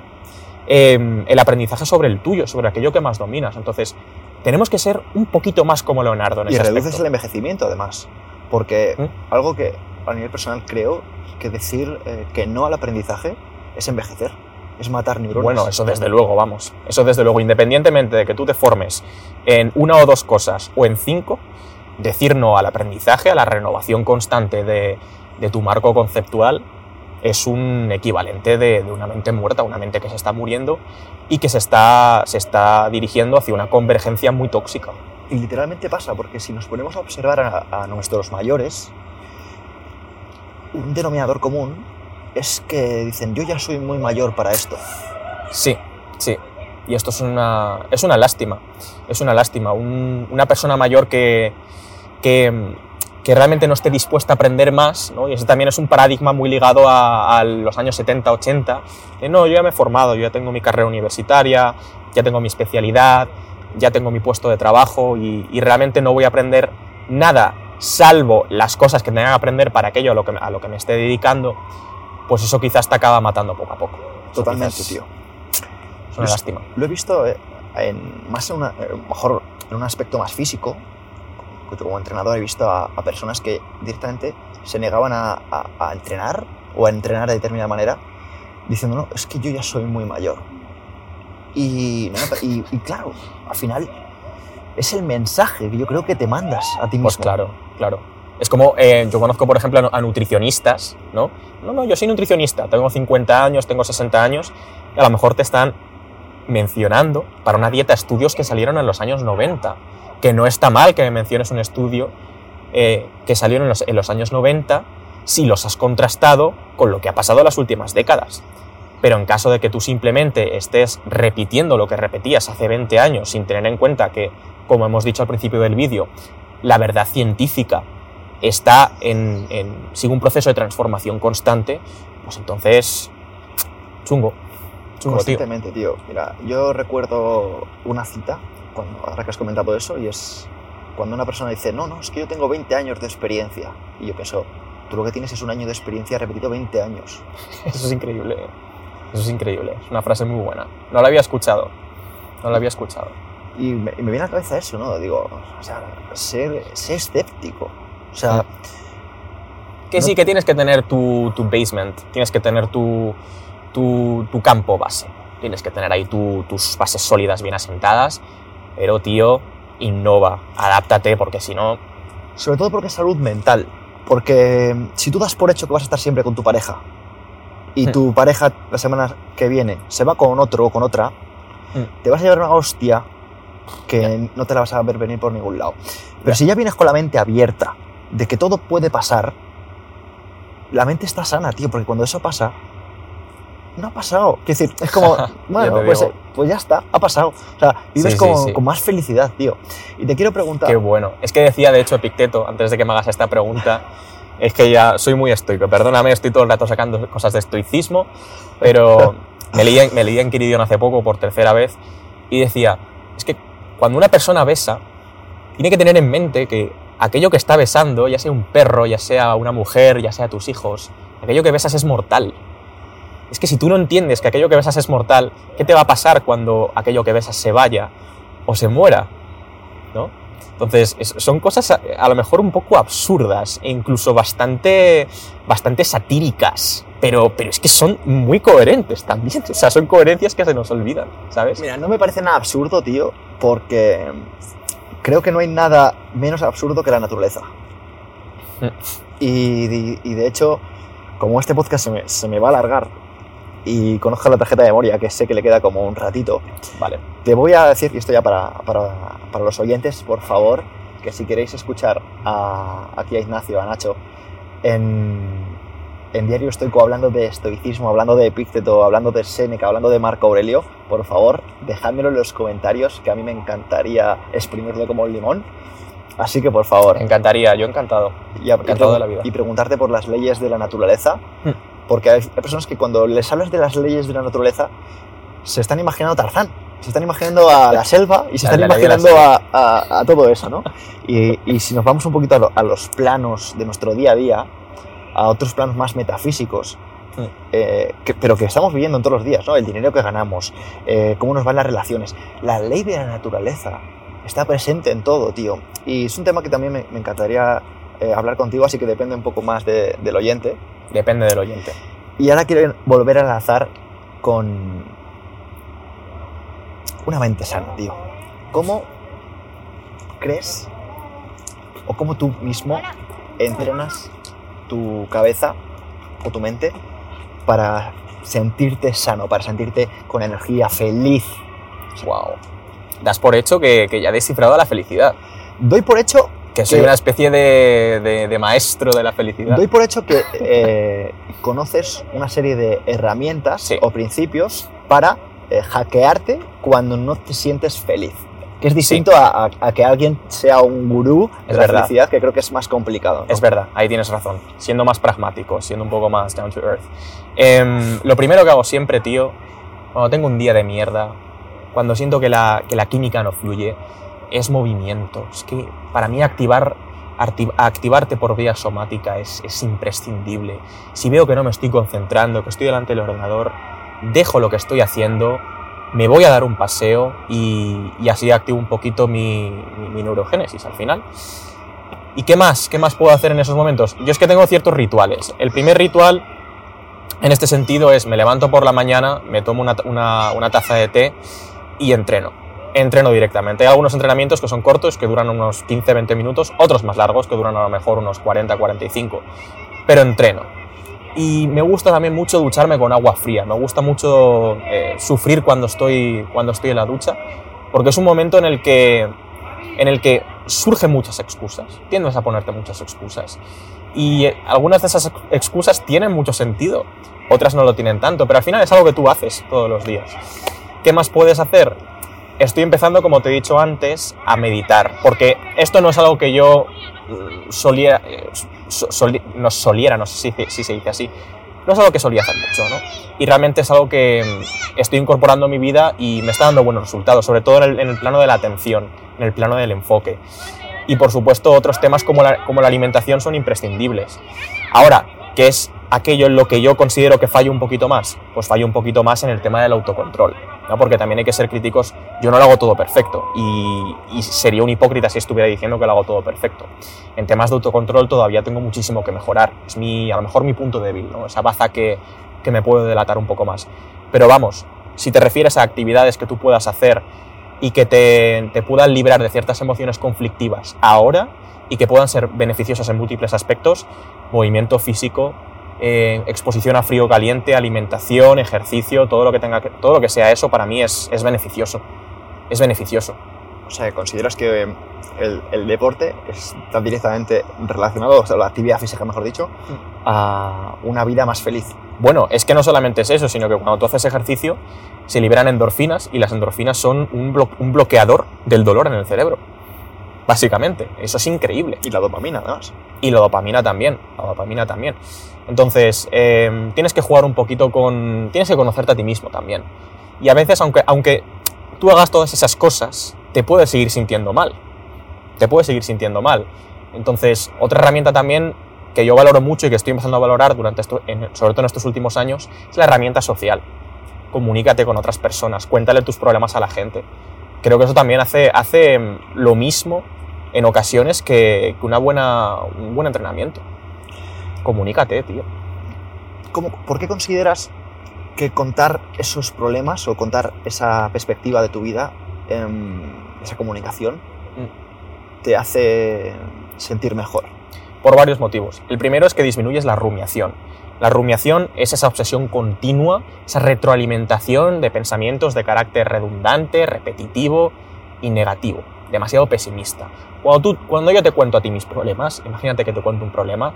em, el aprendizaje sobre el tuyo, sobre aquello que más dominas. Entonces, tenemos que ser un poquito más como Leonardo en y ese reduces el envejecimiento, además, porque ¿Mm? algo que a nivel personal creo que decir eh, que no al aprendizaje es envejecer es matar neuronas. Bueno, eso desde luego, vamos. Eso desde luego, independientemente de que tú te formes en una o dos cosas o en cinco, decir no al aprendizaje, a la renovación constante de, tu marco conceptual, es un equivalente de, una mente muerta, una mente que se está muriendo y que se está, se está dirigiendo hacia una convergencia muy tóxica. Y literalmente pasa, porque si nos ponemos a observar a nuestros mayores, un denominador común es que dicen, yo ya soy muy mayor para esto. Sí, sí. Y esto es una, es una lástima. Es una lástima. una persona mayor que, que, realmente no esté dispuesta a aprender más, ¿no? y ese también es un paradigma muy ligado a, los años 70, 80, de no, yo ya me he formado, yo ya tengo mi carrera universitaria, ya tengo mi especialidad, ya tengo mi puesto de trabajo y, y realmente no voy a aprender nada salvo las cosas que tenga que aprender para aquello a lo que, a lo que me esté dedicando pues eso quizás te acaba matando poco a poco. Totalmente, tío. Es una lástima. Lo he visto eh, en, más en una, mejor en un aspecto más físico. Como entrenador he visto a, personas que directamente se negaban a, entrenar o a entrenar de determinada manera diciendo, no, es que yo ya soy muy mayor. Y, y, claro, al final es el mensaje que yo creo que te mandas a ti pues mismo. Pues claro, claro. Es como, eh, yo conozco, por ejemplo, a nutricionistas, ¿no? No, no, yo soy nutricionista, tengo 50 años, tengo 60 años, y a lo mejor te están mencionando para una dieta estudios que salieron en los años 90, que no está mal que me menciones un estudio eh, que salieron en los, en años 90 si los has contrastado con lo que ha pasado en las últimas décadas. Pero en caso de que tú simplemente estés repitiendo lo que repetías hace 20 años sin tener en cuenta que, como hemos dicho al principio del vídeo, la verdad científica está en, sigue un proceso de transformación constante, pues entonces, chungo. Chungo, Constantemente, tío. Mira, yo recuerdo una cita cuando, ahora que has comentado eso, y es cuando una persona dice, no, no, es que yo tengo 20 años de experiencia. Y yo pienso, tú lo que tienes es un año de experiencia repetido 20 años. Eso es increíble. Eso es increíble. Es una frase muy buena. No la había escuchado. No la había escuchado. Y me, y me viene a la cabeza eso, ¿no? Digo, o sea, ser, ser escéptico. O sea, Que No- sí, que tienes que tener tu, tu basement, tienes que tener tu, tu, tu campo base, tienes que tener ahí tu- tus bases sólidas bien asentadas, pero tío, innova, adáptate, porque si no, sobre todo porque es salud mental. Porque mm, si tú das por hecho que vas a estar siempre con tu pareja y Hmm. tu pareja la semana que viene se va con otro o con otra, Hmm. te vas a llevar una hostia que no te la vas a ver venir por ningún lado. Pero Ya. si ya vienes con la mente abierta de que todo puede pasar, la mente está sana, tío, porque cuando eso pasa, no ha pasado. Quiero decir, es como, bueno, pues, eh, pues ya está, ha pasado. O sea, vives Sí, con, sí. con más felicidad, tío. Y te quiero preguntar, qué bueno. Es que decía, de hecho, Epicteto, antes de que me hagas esta pregunta, es que ya soy muy estoico, perdóname, estoy todo el rato sacando cosas de estoicismo, pero me leí, me leí en Quiridión hace poco por tercera vez y decía, es que cuando una persona besa, tiene que tener en mente que aquello que está besando, ya sea un perro, ya sea una mujer, ya sea tus hijos, aquello que besas es mortal. Es que si tú no entiendes que aquello que besas es mortal, ¿qué te va a pasar cuando aquello que besas se vaya o se muera? ¿No? Entonces, es- son cosas a, a lo mejor un poco absurdas e incluso bastante, bastante satíricas, pero, pero es que son muy coherentes también. O sea, son coherencias que se nos olvidan, ¿sabes? Mira, no me parece nada absurdo, tío, porque creo que no hay nada menos absurdo que la naturaleza. Mm. Y, y- y de hecho, como este podcast se me, se me va a alargar y conozco la tarjeta de memoria, que sé que le queda como un ratito, Vale. te voy a decir, y esto ya para, para- para los oyentes, por favor, que si queréis escuchar a, aquí a Ignacio, a Nacho, en, en Diario Estoico hablando de estoicismo, hablando de Epícteto, hablando de Séneca, hablando de Marco Aurelio, por favor, dejádmelo en los comentarios, que a mí me encantaría exprimirlo como un limón. Así que, por favor, encantaría, yo encantado. y, y Encantado pregun- de la vida. y preguntarte por las leyes de la naturaleza, Hmm. Porque hay, personas que cuando les hablas de las leyes de la naturaleza se están imaginando Tarzán, se están imaginando a la selva y se están imaginando a, a- a todo eso, ¿no? Y, y si nos vamos un poquito a, lo- a los planos de nuestro día a día, a otros planos más metafísicos, eh, que- pero que estamos viviendo en todos los días, ¿no? El dinero que ganamos, eh, cómo nos van las relaciones, la ley de la naturaleza está presente en todo, tío. Y es un tema que también me, me encantaría eh, hablar contigo, así que depende un poco más de- del oyente. Depende del oyente. Y ahora quiero volver a enlazar con una mente sana, tío. ¿Cómo crees o cómo tú mismo entrenas tu cabeza o tu mente para sentirte sano, para sentirte con energía, feliz? Wow. Das por hecho que, que ya he descifrado la felicidad. Doy por hecho Que soy Que- una especie de, de- de maestro de la felicidad. Doy por hecho que eh, conoces una serie de herramientas Sí. o principios para eh, hackearte cuando no te sientes feliz. Que es distinto a, a- a que alguien sea un gurú de Es la verdad. felicidad, que creo que es más complicado. ¿no? Es verdad, ahí tienes razón. Siendo más pragmático, siendo un poco más down to earth. Em, lo primero que hago siempre, tío, cuando tengo un día de mierda, cuando siento que la, que la química no fluye, es movimiento. Es que para mí activar, activarte por vía somática es, es imprescindible. Si veo que no me estoy concentrando, que estoy delante del ordenador, dejo lo que estoy haciendo, me voy a dar un paseo y, y así activo un poquito mi, mi- mi neurogénesis al final. ¿Y qué más? ¿Qué más puedo hacer en esos momentos? Yo es que tengo ciertos rituales. El primer ritual en este sentido es me levanto por la mañana, me tomo una, una- una taza de té y entreno. Entreno directamente. Hay algunos entrenamientos que son cortos, que duran unos 15-20 minutos, otros más largos, que duran a lo mejor unos 40-45. Pero entreno. Y me gusta también mucho ducharme con agua fría. Me gusta mucho eh, sufrir cuando estoy, cuando estoy en la ducha, porque es un momento en el que, en el que surgen muchas excusas. Tiendes a ponerte muchas excusas. Y eh, algunas de esas ex- excusas tienen mucho sentido, otras no lo tienen tanto, pero al final es algo que tú haces todos los días. ¿Qué más puedes hacer? Estoy empezando, como te he dicho antes, a meditar, porque esto no es algo que yo mm, solía, eh, so- soli- no soliera, no sé si, si se dice así, no es algo que solía hacer mucho, ¿no? Y realmente es algo que mm, estoy incorporando a mi vida y me está dando buenos resultados, sobre todo en el, en el plano de la atención, en el plano del enfoque. Y por supuesto otros temas como la, como la alimentación son imprescindibles. Ahora, ¿qué es aquello en lo que yo considero que fallo un poquito más? Pues fallo un poquito más en el tema del autocontrol, ¿no? porque también hay que ser críticos, yo no lo hago todo perfecto y, sería un hipócrita si estuviera diciendo que lo hago todo perfecto. En temas de autocontrol todavía tengo muchísimo que mejorar, es mi, a lo mejor mi punto débil, ¿no? esa baza que, que me puede delatar un poco más. Pero vamos, si te refieres a actividades que tú puedas hacer y que te, te puedan librar de ciertas emociones conflictivas ahora y que puedan ser beneficiosas en múltiples aspectos, movimiento físico, eh, exposición a frío caliente, alimentación, ejercicio, todo lo que tenga que, todo lo que sea eso para mí es, es beneficioso. Es beneficioso. O sea, ¿consideras que el, el, deporte está directamente relacionado, o sea, la actividad física, mejor dicho, a una vida más feliz? Bueno, es que no solamente es eso, sino que cuando tú haces ejercicio se liberan endorfinas y las endorfinas son un, blo un bloqueador del dolor en el cerebro. Básicamente, eso es increíble. Y la dopamina, además. Y la dopamina también, la dopamina también. Entonces, eh, tienes que jugar un poquito con... Tienes que conocerte a ti mismo también. Y a veces, aunque, aunque tú hagas todas esas cosas, te puedes seguir sintiendo mal. Te puedes seguir sintiendo mal. Entonces, otra herramienta también que yo valoro mucho y que estoy empezando a valorar durante esto, en, sobre todo en estos últimos años, es la herramienta social. Comunícate con otras personas, cuéntale tus problemas a la gente. Creo que eso también hace, hace lo mismo en ocasiones que, que una buena, un buen entrenamiento. Comunícate, tío. ¿Cómo, ¿Por qué consideras que contar esos problemas o contar esa perspectiva de tu vida, eh, esa comunicación, mm. te hace sentir mejor? Por varios motivos. El primero es que disminuyes la rumiación. La rumiación es esa obsesión continua, esa retroalimentación de pensamientos de carácter redundante, repetitivo y negativo, demasiado pesimista. Cuando, tú, cuando yo te cuento a ti mis problemas, imagínate que te cuento un problema,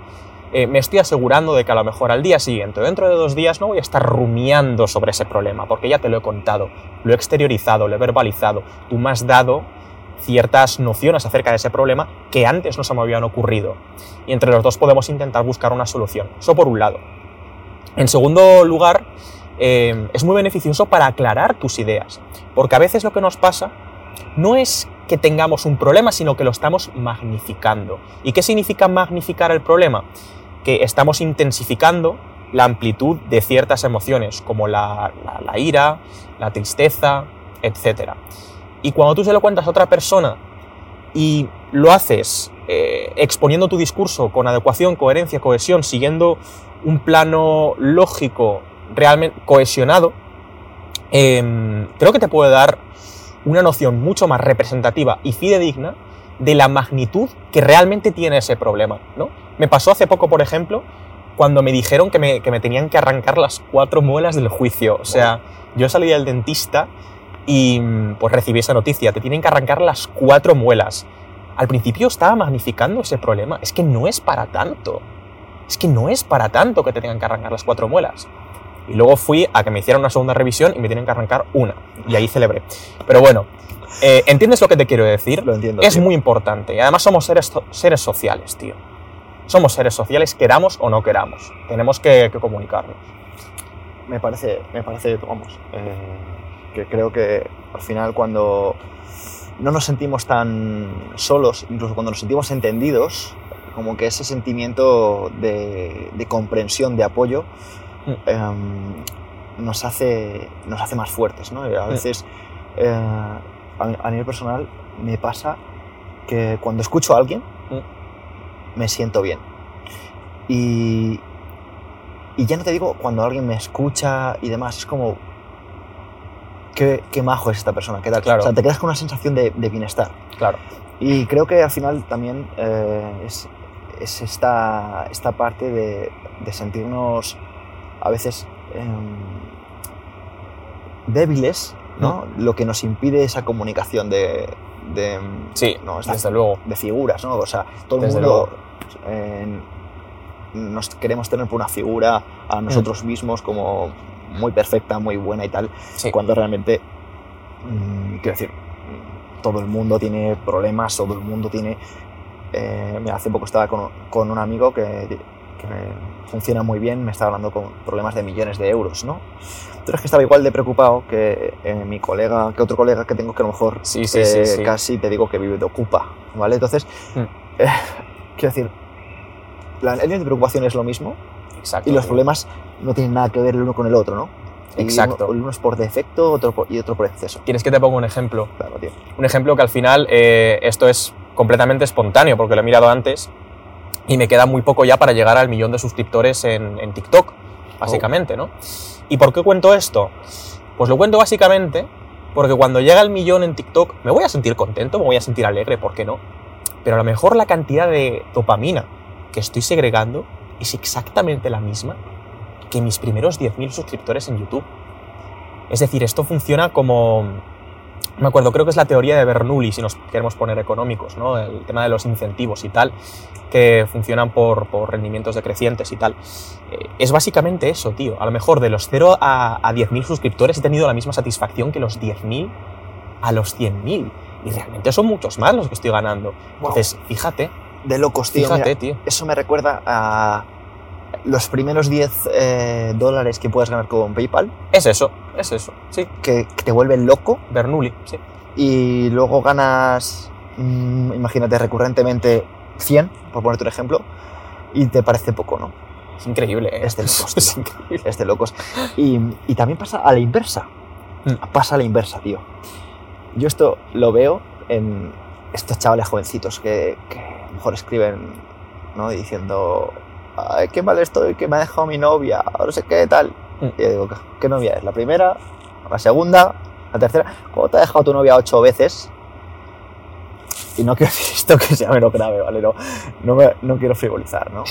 eh, me estoy asegurando de que a lo mejor al día siguiente dentro de dos días no voy a estar rumiando sobre ese problema, porque ya te lo he contado, lo he exteriorizado, lo he verbalizado, tú me has dado ciertas nociones acerca de ese problema que antes no se me habían ocurrido. Y entre los dos podemos intentar buscar una solución. Eso por un lado. En segundo lugar, eh, es muy beneficioso para aclarar tus ideas, porque a veces lo que nos pasa no es que tengamos un problema, sino que lo estamos magnificando. ¿Y qué significa magnificar el problema? Que estamos intensificando la amplitud de ciertas emociones, como la, ira, la tristeza, etc. Y cuando tú se lo cuentas a otra persona y lo haces eh, exponiendo tu discurso con adecuación, coherencia, cohesión, siguiendo un plano lógico realmente cohesionado, eh, creo que te puede dar una noción mucho más representativa y fidedigna de la magnitud que realmente tiene ese problema. ¿no? Me pasó hace poco, por ejemplo, cuando me dijeron que me, que me tenían que arrancar las cuatro muelas del juicio. O sea, yo salí del dentista y pues recibí esa noticia, te tienen que arrancar las cuatro muelas. Al principio estaba magnificando ese problema, es que no es para tanto. Es que no es para tanto que te tengan que arrancar las cuatro muelas. Y luego fui a que me hicieran una segunda revisión y me tienen que arrancar una. Y ahí celebré. Pero bueno, eh, ¿entiendes lo que te quiero decir? Lo entiendo. Es tío. muy importante. Y además somos seres, seres sociales, tío. Somos seres sociales, queramos o no queramos. Tenemos que, que comunicarnos. Me parece, me parece, vamos, eh, que creo que al final cuando no nos sentimos tan solos, incluso cuando nos sentimos entendidos, como que ese sentimiento de, de comprensión, de apoyo. Eh, nos, hace, nos hace más fuertes. ¿no? A veces, eh, a, nivel personal, me pasa que cuando escucho a alguien, me siento bien. Y, y ya no te digo cuando alguien me escucha y demás, es como, qué, qué majo es esta persona, qué tal. Claro. O sea, te quedas con una sensación de, de bienestar. Claro. Y creo que al final también eh, es, es, esta, esta parte de, de sentirnos a veces eh, débiles, ¿no? Mm. Lo que nos impide esa comunicación de... de Sí, no, desde luego. de figuras, ¿no? O sea, todo el mundo eh, nos queremos tener por una figura a nosotros mismos como muy perfecta, muy buena y tal, Sí. cuando realmente, mm, quiero decir, mm, todo el mundo tiene problemas, todo el mundo tiene... eh, mira, hace poco estaba con, con un amigo que, que funciona muy bien, me está hablando con problemas de millones de euros, ¿no? Pero es que estaba igual de preocupado que eh, mi colega, que otro colega que tengo que a lo mejor Sí, sí, eh, sí, casi te digo que vive de ocupa, ¿vale? Entonces, Mm. eh, quiero decir, la, el nivel de preocupación es lo mismo Exacto. y los problemas no tienen nada que ver el uno con el otro, ¿no? Y Exacto. Uno, uno es por defecto otro por- y otro por exceso. ¿Quieres que te ponga un ejemplo? Claro, tío. Un ejemplo que al final eh, esto es completamente espontáneo, porque lo he mirado antes y me queda muy poco ya para llegar al millón de suscriptores en, en TikTok, básicamente, ¿no? ¿Y por qué cuento esto? Pues lo cuento básicamente porque cuando llega el millón en TikTok me voy a sentir contento, me voy a sentir alegre, ¿por qué no? Pero a lo mejor la cantidad de dopamina que estoy segregando es exactamente la misma que mis primeros 10.000 suscriptores en YouTube. Es decir, esto funciona como... Me acuerdo, creo que es la teoría de Bernoulli, si nos queremos poner económicos, ¿no? El tema de los incentivos y tal, que funcionan por, por rendimientos decrecientes y tal. Eh, es básicamente eso, tío. A lo mejor de los 0 a, a 10.000 suscriptores he tenido la misma satisfacción que los 10.000 a los 100.000. Y realmente son muchos más los que estoy ganando. Entonces, fíjate, De locos, tío. fíjate, mira, tío. eso me recuerda a los primeros 10 eh, dólares que puedes ganar con PayPal, Es eso, es eso. Sí, que, que te vuelven loco Bernoulli, sí. y luego ganas, mm, imagínate, recurrentemente 100, por ponerte un ejemplo, y te parece poco, ¿no? Es increíble, ¿eh? Es de locos, Es increíble. Es de locos. Y, y también pasa a la inversa. Mm. Pasa a la inversa, tío. Yo esto lo veo en estos chavales jovencitos que, que a lo mejor escriben, ¿no? Diciendo, ay, qué mal estoy, que me ha dejado mi novia, no sé qué, tal. Mm. Y yo digo, ¿qué, novia es? ¿La primera? ¿La segunda? ¿La tercera? ¿Cómo te ha dejado tu novia ocho veces? Y no quiero decir esto que sea menos grave, ¿vale? No, no, me- no quiero frivolizar, ¿no?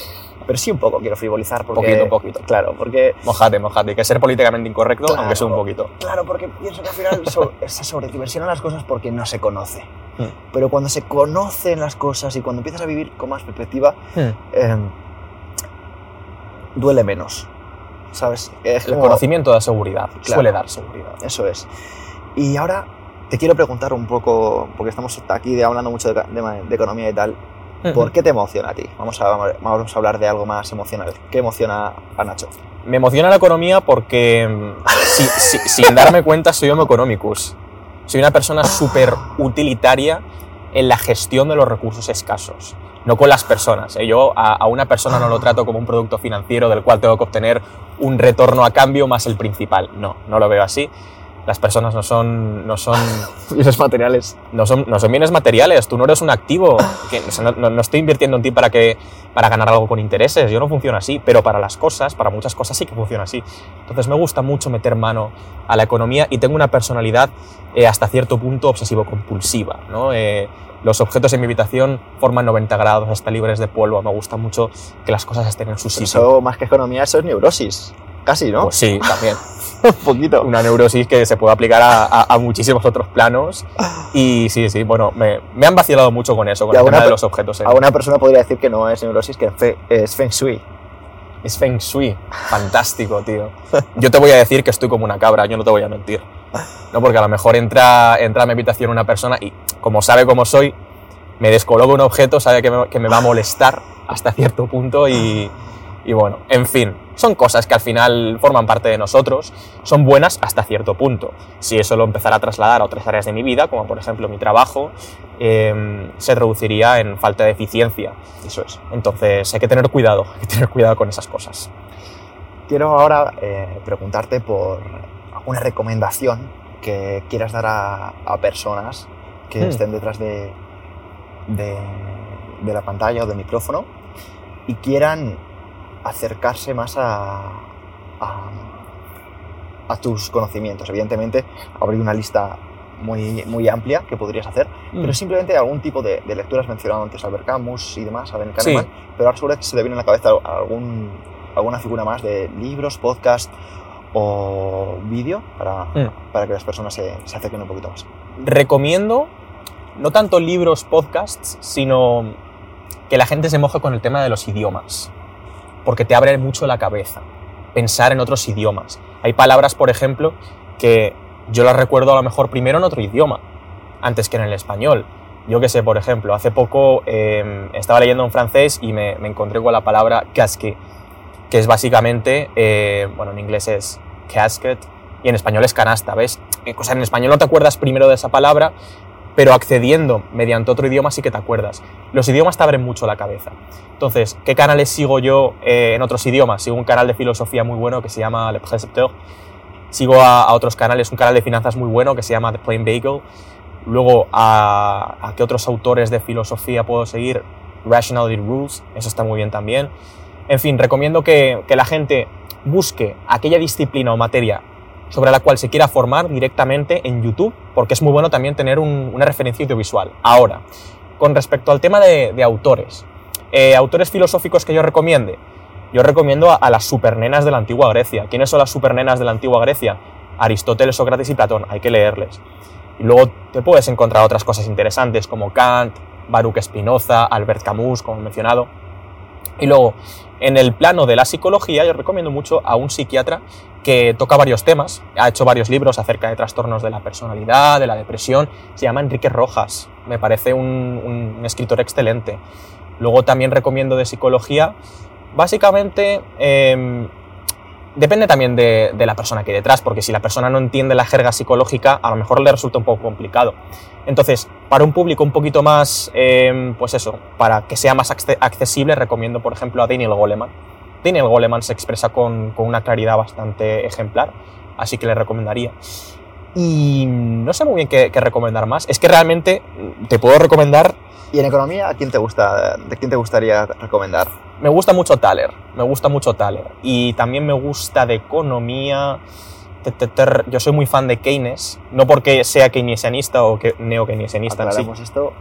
Pero sí un poco quiero frivolizar porque... Poquito, poquito. Claro, porque Mojate, mojate. Hay que ser políticamente incorrecto, Claro. aunque sea un poquito. Claro, porque pienso que al final so- se sobredimensionan las cosas porque no se conoce. Mm. Pero cuando se conocen las cosas y cuando empiezas a vivir con más perspectiva, eh, duele menos. ¿Sabes? Es El como- conocimiento da seguridad, Claro. suele dar seguridad. Eso es. Y ahora te quiero preguntar un poco, porque estamos aquí de- hablando mucho de, de- de economía y tal, ¿por qué te emociona a ti? Vamos a, vamos a hablar de algo más emocional. ¿Qué emociona a Nacho? Me emociona la economía porque, mm, si- si- sin darme cuenta, soy homo economicus. Soy una persona súper utilitaria en la gestión de los recursos escasos. No con las personas. ¿eh? Yo a, a una persona no lo trato como un producto financiero del cual tengo que obtener un retorno a cambio más el principal. No, no lo veo así. Las personas no son, no son Bienes materiales. no son, no son bienes materiales, tú no eres un activo, que, o sea, no, no- estoy invirtiendo en ti para, que, para ganar algo con intereses, yo no funciono así, pero para las cosas, para muchas cosas sí que funciona así. Entonces me gusta mucho meter mano a la economía y tengo una personalidad eh, hasta cierto punto obsesivo-compulsiva. ¿no? Eh, los objetos en mi habitación forman 90 grados, están libres de polvo, me gusta mucho que las cosas estén en su sitio. Eso, más que economía, eso es neurosis. Casi, ¿no? Pues sí, también. un poquito. una neurosis que se puede aplicar a, a- a muchísimos otros planos. Y sí, sí, bueno, me, me han vacilado mucho con eso, con Y el tema de los objetos. en- A una persona podría decir que no es neurosis, que fe- es feng shui. Es Feng Shui. Fantástico, tío. Yo te voy a decir que estoy como una cabra, yo no te voy a mentir. No, porque a lo mejor entra, entra a mi habitación una persona y, como sabe cómo soy, me descoloca un objeto, sabe que me, me va a molestar hasta cierto punto y, bueno, en fin, son cosas que al final forman parte de nosotros, son buenas hasta cierto punto. Si eso lo empezara a trasladar a otras áreas de mi vida, como por ejemplo mi trabajo, eh, se traduciría en falta de eficiencia. Eso es. Entonces hay que tener cuidado, hay que tener cuidado con esas cosas. Quiero ahora eh, preguntarte por una recomendación que quieras dar a, a personas que Hmm. estén detrás de, de, de la pantalla o del micrófono y quieran acercarse más a, a, a tus conocimientos. Evidentemente, abrir una lista muy, muy amplia que podrías hacer, Mm. pero simplemente algún tipo de, de lecturas mencionado antes, Albert Camus y demás, Albert Sí. Kahneman, pero ahora seguro que se te viene a la cabeza algún, alguna figura más de libros, podcast o vídeo para, Mm. para que las personas se, se acerquen un poquito más. recomiendo no tanto libros, podcasts, sino que la gente se moje con el tema de los idiomas, porque te abre mucho la cabeza pensar en otros idiomas. Hay palabras, por ejemplo, que yo las recuerdo a lo mejor primero en otro idioma, antes que en el español. Yo que sé, por ejemplo, hace poco eh, estaba leyendo en francés y me, me encontré con la palabra casque. Que es básicamente, eh, bueno, en inglés es casket y en español es canasta, ¿ves? O sea, en español no te acuerdas primero de esa palabra, pero accediendo mediante otro idioma sí que te acuerdas. Los idiomas te abren mucho la cabeza. Entonces, ¿qué canales sigo yo eh, en otros idiomas? Sigo un canal de filosofía muy bueno que se llama Le Précepteur. Sigo a, otros canales, un canal de finanzas muy bueno que se llama The Plain Bagel. Luego, ¿a, a qué otros autores de filosofía puedo seguir? Rationality Rules, eso está muy bien también. En fin, recomiendo que, que la gente busque aquella disciplina o materia sobre la cual se quiera formar directamente en YouTube, porque es muy bueno también tener una referencia audiovisual. Ahora, con respecto al tema de, autores, eh, autores filosóficos que yo recomiende, yo recomiendo a, las supernenas de la antigua Grecia. ¿Quiénes son las supernenas de la antigua Grecia? Aristóteles, Sócrates y Platón, hay que leerles. Y luego te puedes encontrar otras cosas interesantes como Kant, Baruch Spinoza, Albert Camus, como he mencionado. Y luego, en el plano de la psicología, yo recomiendo mucho a un psiquiatra que toca varios temas, ha hecho varios libros acerca de trastornos de la personalidad, de la depresión, se llama Enrique Rojas, me parece un, escritor excelente. Luego también recomiendo de psicología, básicamente em, depende también de, la persona que hay detrás, porque si la persona no entiende la jerga psicológica, a lo mejor le resulta un poco complicado. Entonces, para un público un poquito más, em, pues eso, para que sea más accesible, recomiendo, por ejemplo, a Daniel Goleman. Daniel Goleman se expresa con, una claridad bastante ejemplar, así que le recomendaría. Y no sé muy bien qué, qué, recomendar más. Es que realmente te puedo recomendar. ¿Y en economía, ¿a quién te gusta, de quién te gustaría recomendar? Me gusta mucho Thaler, me gusta mucho Thaler. Y también me gusta de economía. Yo soy muy fan de Keynes, no porque sea keynesianista o que neo-keynesianista. Sí. esto.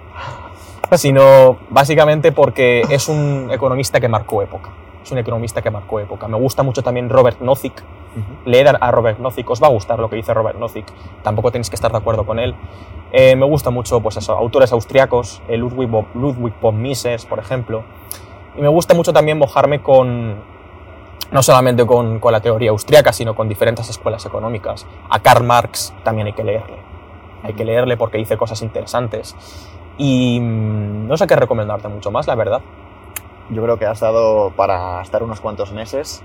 Sino básicamente porque es un economista que marcó época. Es un economista que marcó época. Me gusta mucho también Robert Nozick. Leer a Robert Nozick, os va a gustar lo que dice Robert Nozick. Tampoco tenéis que estar de acuerdo con él. Eh, me gusta mucho, pues eso, autores austriacos, eh, Ludwig, Ludwig von Mises, por ejemplo. Y me gusta mucho también mojarme con, no solamente con, con, la teoría austriaca, sino con diferentes escuelas económicas. A Karl Marx también hay que leerle. Hay que leerle porque dice cosas interesantes. Y mm, no sé qué recomendarte mucho más, la verdad. Yo creo que has dado para estar unos cuantos meses.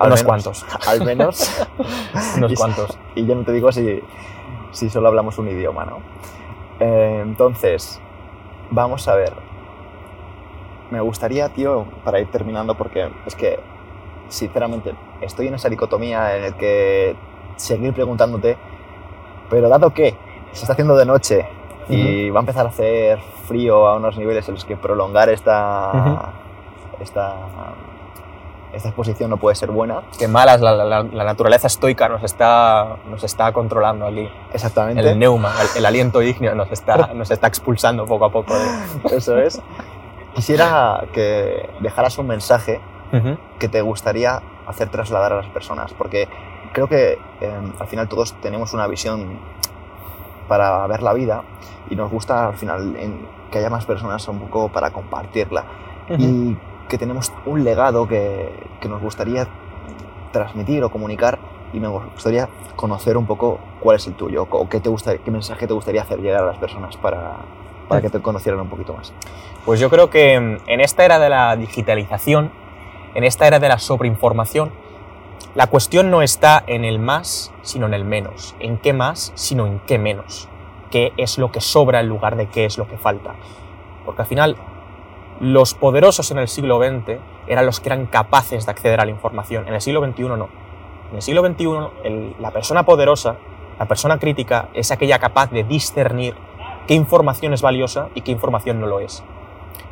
unos cuantos. Al menos. unos cuantos. Y yo no te digo si, si solo hablamos un idioma, ¿no? Eh, entonces, vamos a ver me gustaría, tío, para ir terminando, porque es que, sinceramente, estoy en esa dicotomía en el que seguir preguntándote, pero dado que se está haciendo de noche y va a empezar a hacer frío a unos niveles en los que prolongar esta, esta, esta exposición no puede ser buena. Qué malas, la, la, naturaleza estoica nos está, nos está controlando aquí. Exactamente. El neuma, el, aliento ígneo nos está, nos está expulsando poco a poco. Eso es. Quisiera que dejaras un mensaje que te gustaría hacer trasladar a las personas, porque creo que em, al final todos tenemos una visión para ver la vida y nos gusta al final que haya más personas un poco para compartirla. Y que tenemos un legado que, que, nos gustaría transmitir o comunicar y me gustaría conocer un poco cuál es el tuyo o qué, te gusta, qué mensaje te gustaría hacer llegar a las personas para, para que te conocieran un poquito más? Pues yo creo que mm, en esta era de la digitalización, en esta era de la sobreinformación, la cuestión no está en el más, sino en el menos. En qué más, sino en qué menos. ¿Qué es lo que sobra en lugar de qué es lo que falta? Porque al final, los poderosos en el siglo XX eran los que eran capaces de acceder a la información. En el siglo XXI no. En el siglo XXI, la persona poderosa, la persona crítica, es aquella capaz de discernir qué información es valiosa y qué información no lo es.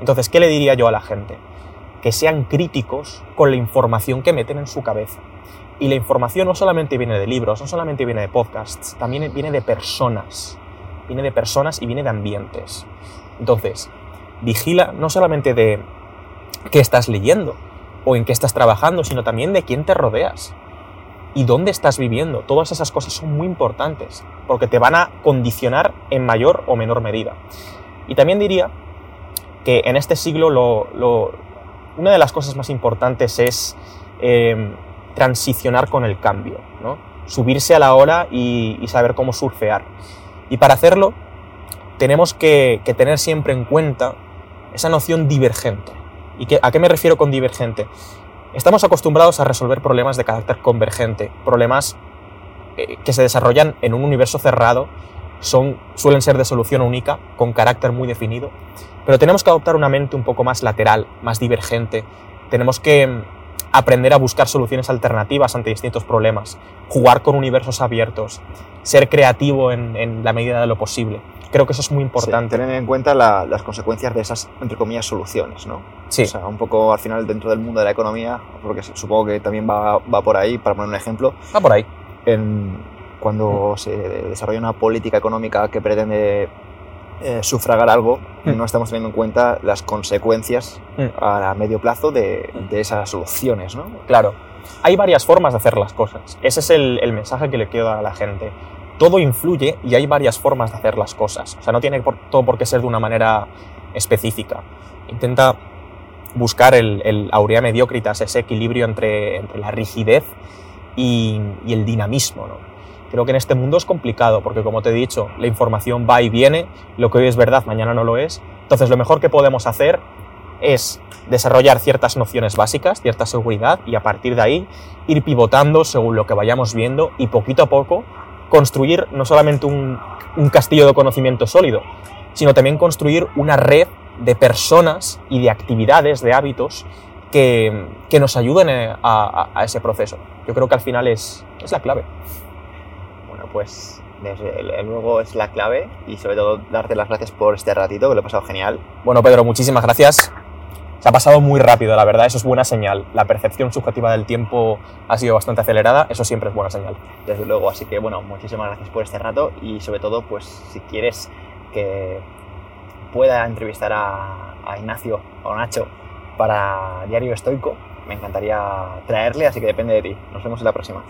Entonces, ¿qué le diría yo a la gente? Que sean críticos con la información que meten en su cabeza. Y la información no solamente viene de libros, no solamente viene de podcasts, también viene de personas. Viene de personas y viene de ambientes. Entonces, vigila no solamente de qué estás leyendo o en qué estás trabajando, sino también de quién te rodeas y dónde estás viviendo. Todas esas cosas son muy importantes porque te van a condicionar en mayor o menor medida. Y también diría que en este siglo una de las cosas más importantes es em, transicionar con el cambio, subirse a la hora y, saber cómo surfear. Y para hacerlo tenemos que, tener siempre en cuenta esa noción divergente. ¿Y a qué me refiero con divergente? Estamos acostumbrados a resolver problemas de carácter convergente, problemas eh, que se desarrollan en un universo cerrado, son, suelen ser de solución única, con carácter muy definido, pero tenemos que adoptar una mente un poco más lateral, más divergente. Tenemos que mm, aprender a buscar soluciones alternativas ante distintos problemas, jugar con universos abiertos, ser creativo en, en la medida de lo posible. Creo que eso es muy importante. Sí, tener en cuenta la, las consecuencias de esas, entre comillas, soluciones, ¿no? Sí. O sea, un poco al final dentro del mundo de la economía, porque supongo que también va, va por ahí, para poner un ejemplo, Va por ahí. en, cuando se desarrolla una política económica que pretende eh, sufragar algo, Mm. no estamos teniendo en cuenta las consecuencias Mm. a medio plazo de, de esas soluciones, ¿no? Claro, hay varias formas de hacer las cosas. Ese es el, el mensaje que le quiero dar a la gente. Todo influye y hay varias formas de hacer las cosas. O sea, no tiene por, todo por qué ser de una manera específica. Intenta buscar el, el aurea mediocritas, ese equilibrio entre, entre la rigidez y, y el dinamismo. ¿no? Creo que en este mundo es complicado porque, como te he dicho, la información va y viene, lo que hoy es verdad, mañana no lo es. Entonces, lo mejor que podemos hacer es desarrollar ciertas nociones básicas, cierta seguridad y a partir de ahí ir pivotando según lo que vayamos viendo y poquito a poco construir no solamente un, un castillo de conocimiento sólido, sino también construir una red de personas y de actividades, de hábitos que, que nos ayuden a, a- a ese proceso. Yo creo que al final es, es la clave. Pues desde luego es la clave y sobre todo darte las gracias por este ratito, que lo he pasado genial. Bueno, Pedro, muchísimas gracias. Se ha pasado muy rápido, la verdad, eso es buena señal. La percepción subjetiva del tiempo ha sido bastante acelerada, eso siempre es buena señal. Desde luego, así que bueno, muchísimas gracias por este rato y sobre todo, pues si quieres que pueda entrevistar a, a Ignacio o Nacho para Diario Estoico, me encantaría traerle, así que depende de ti. Nos vemos en la próxima.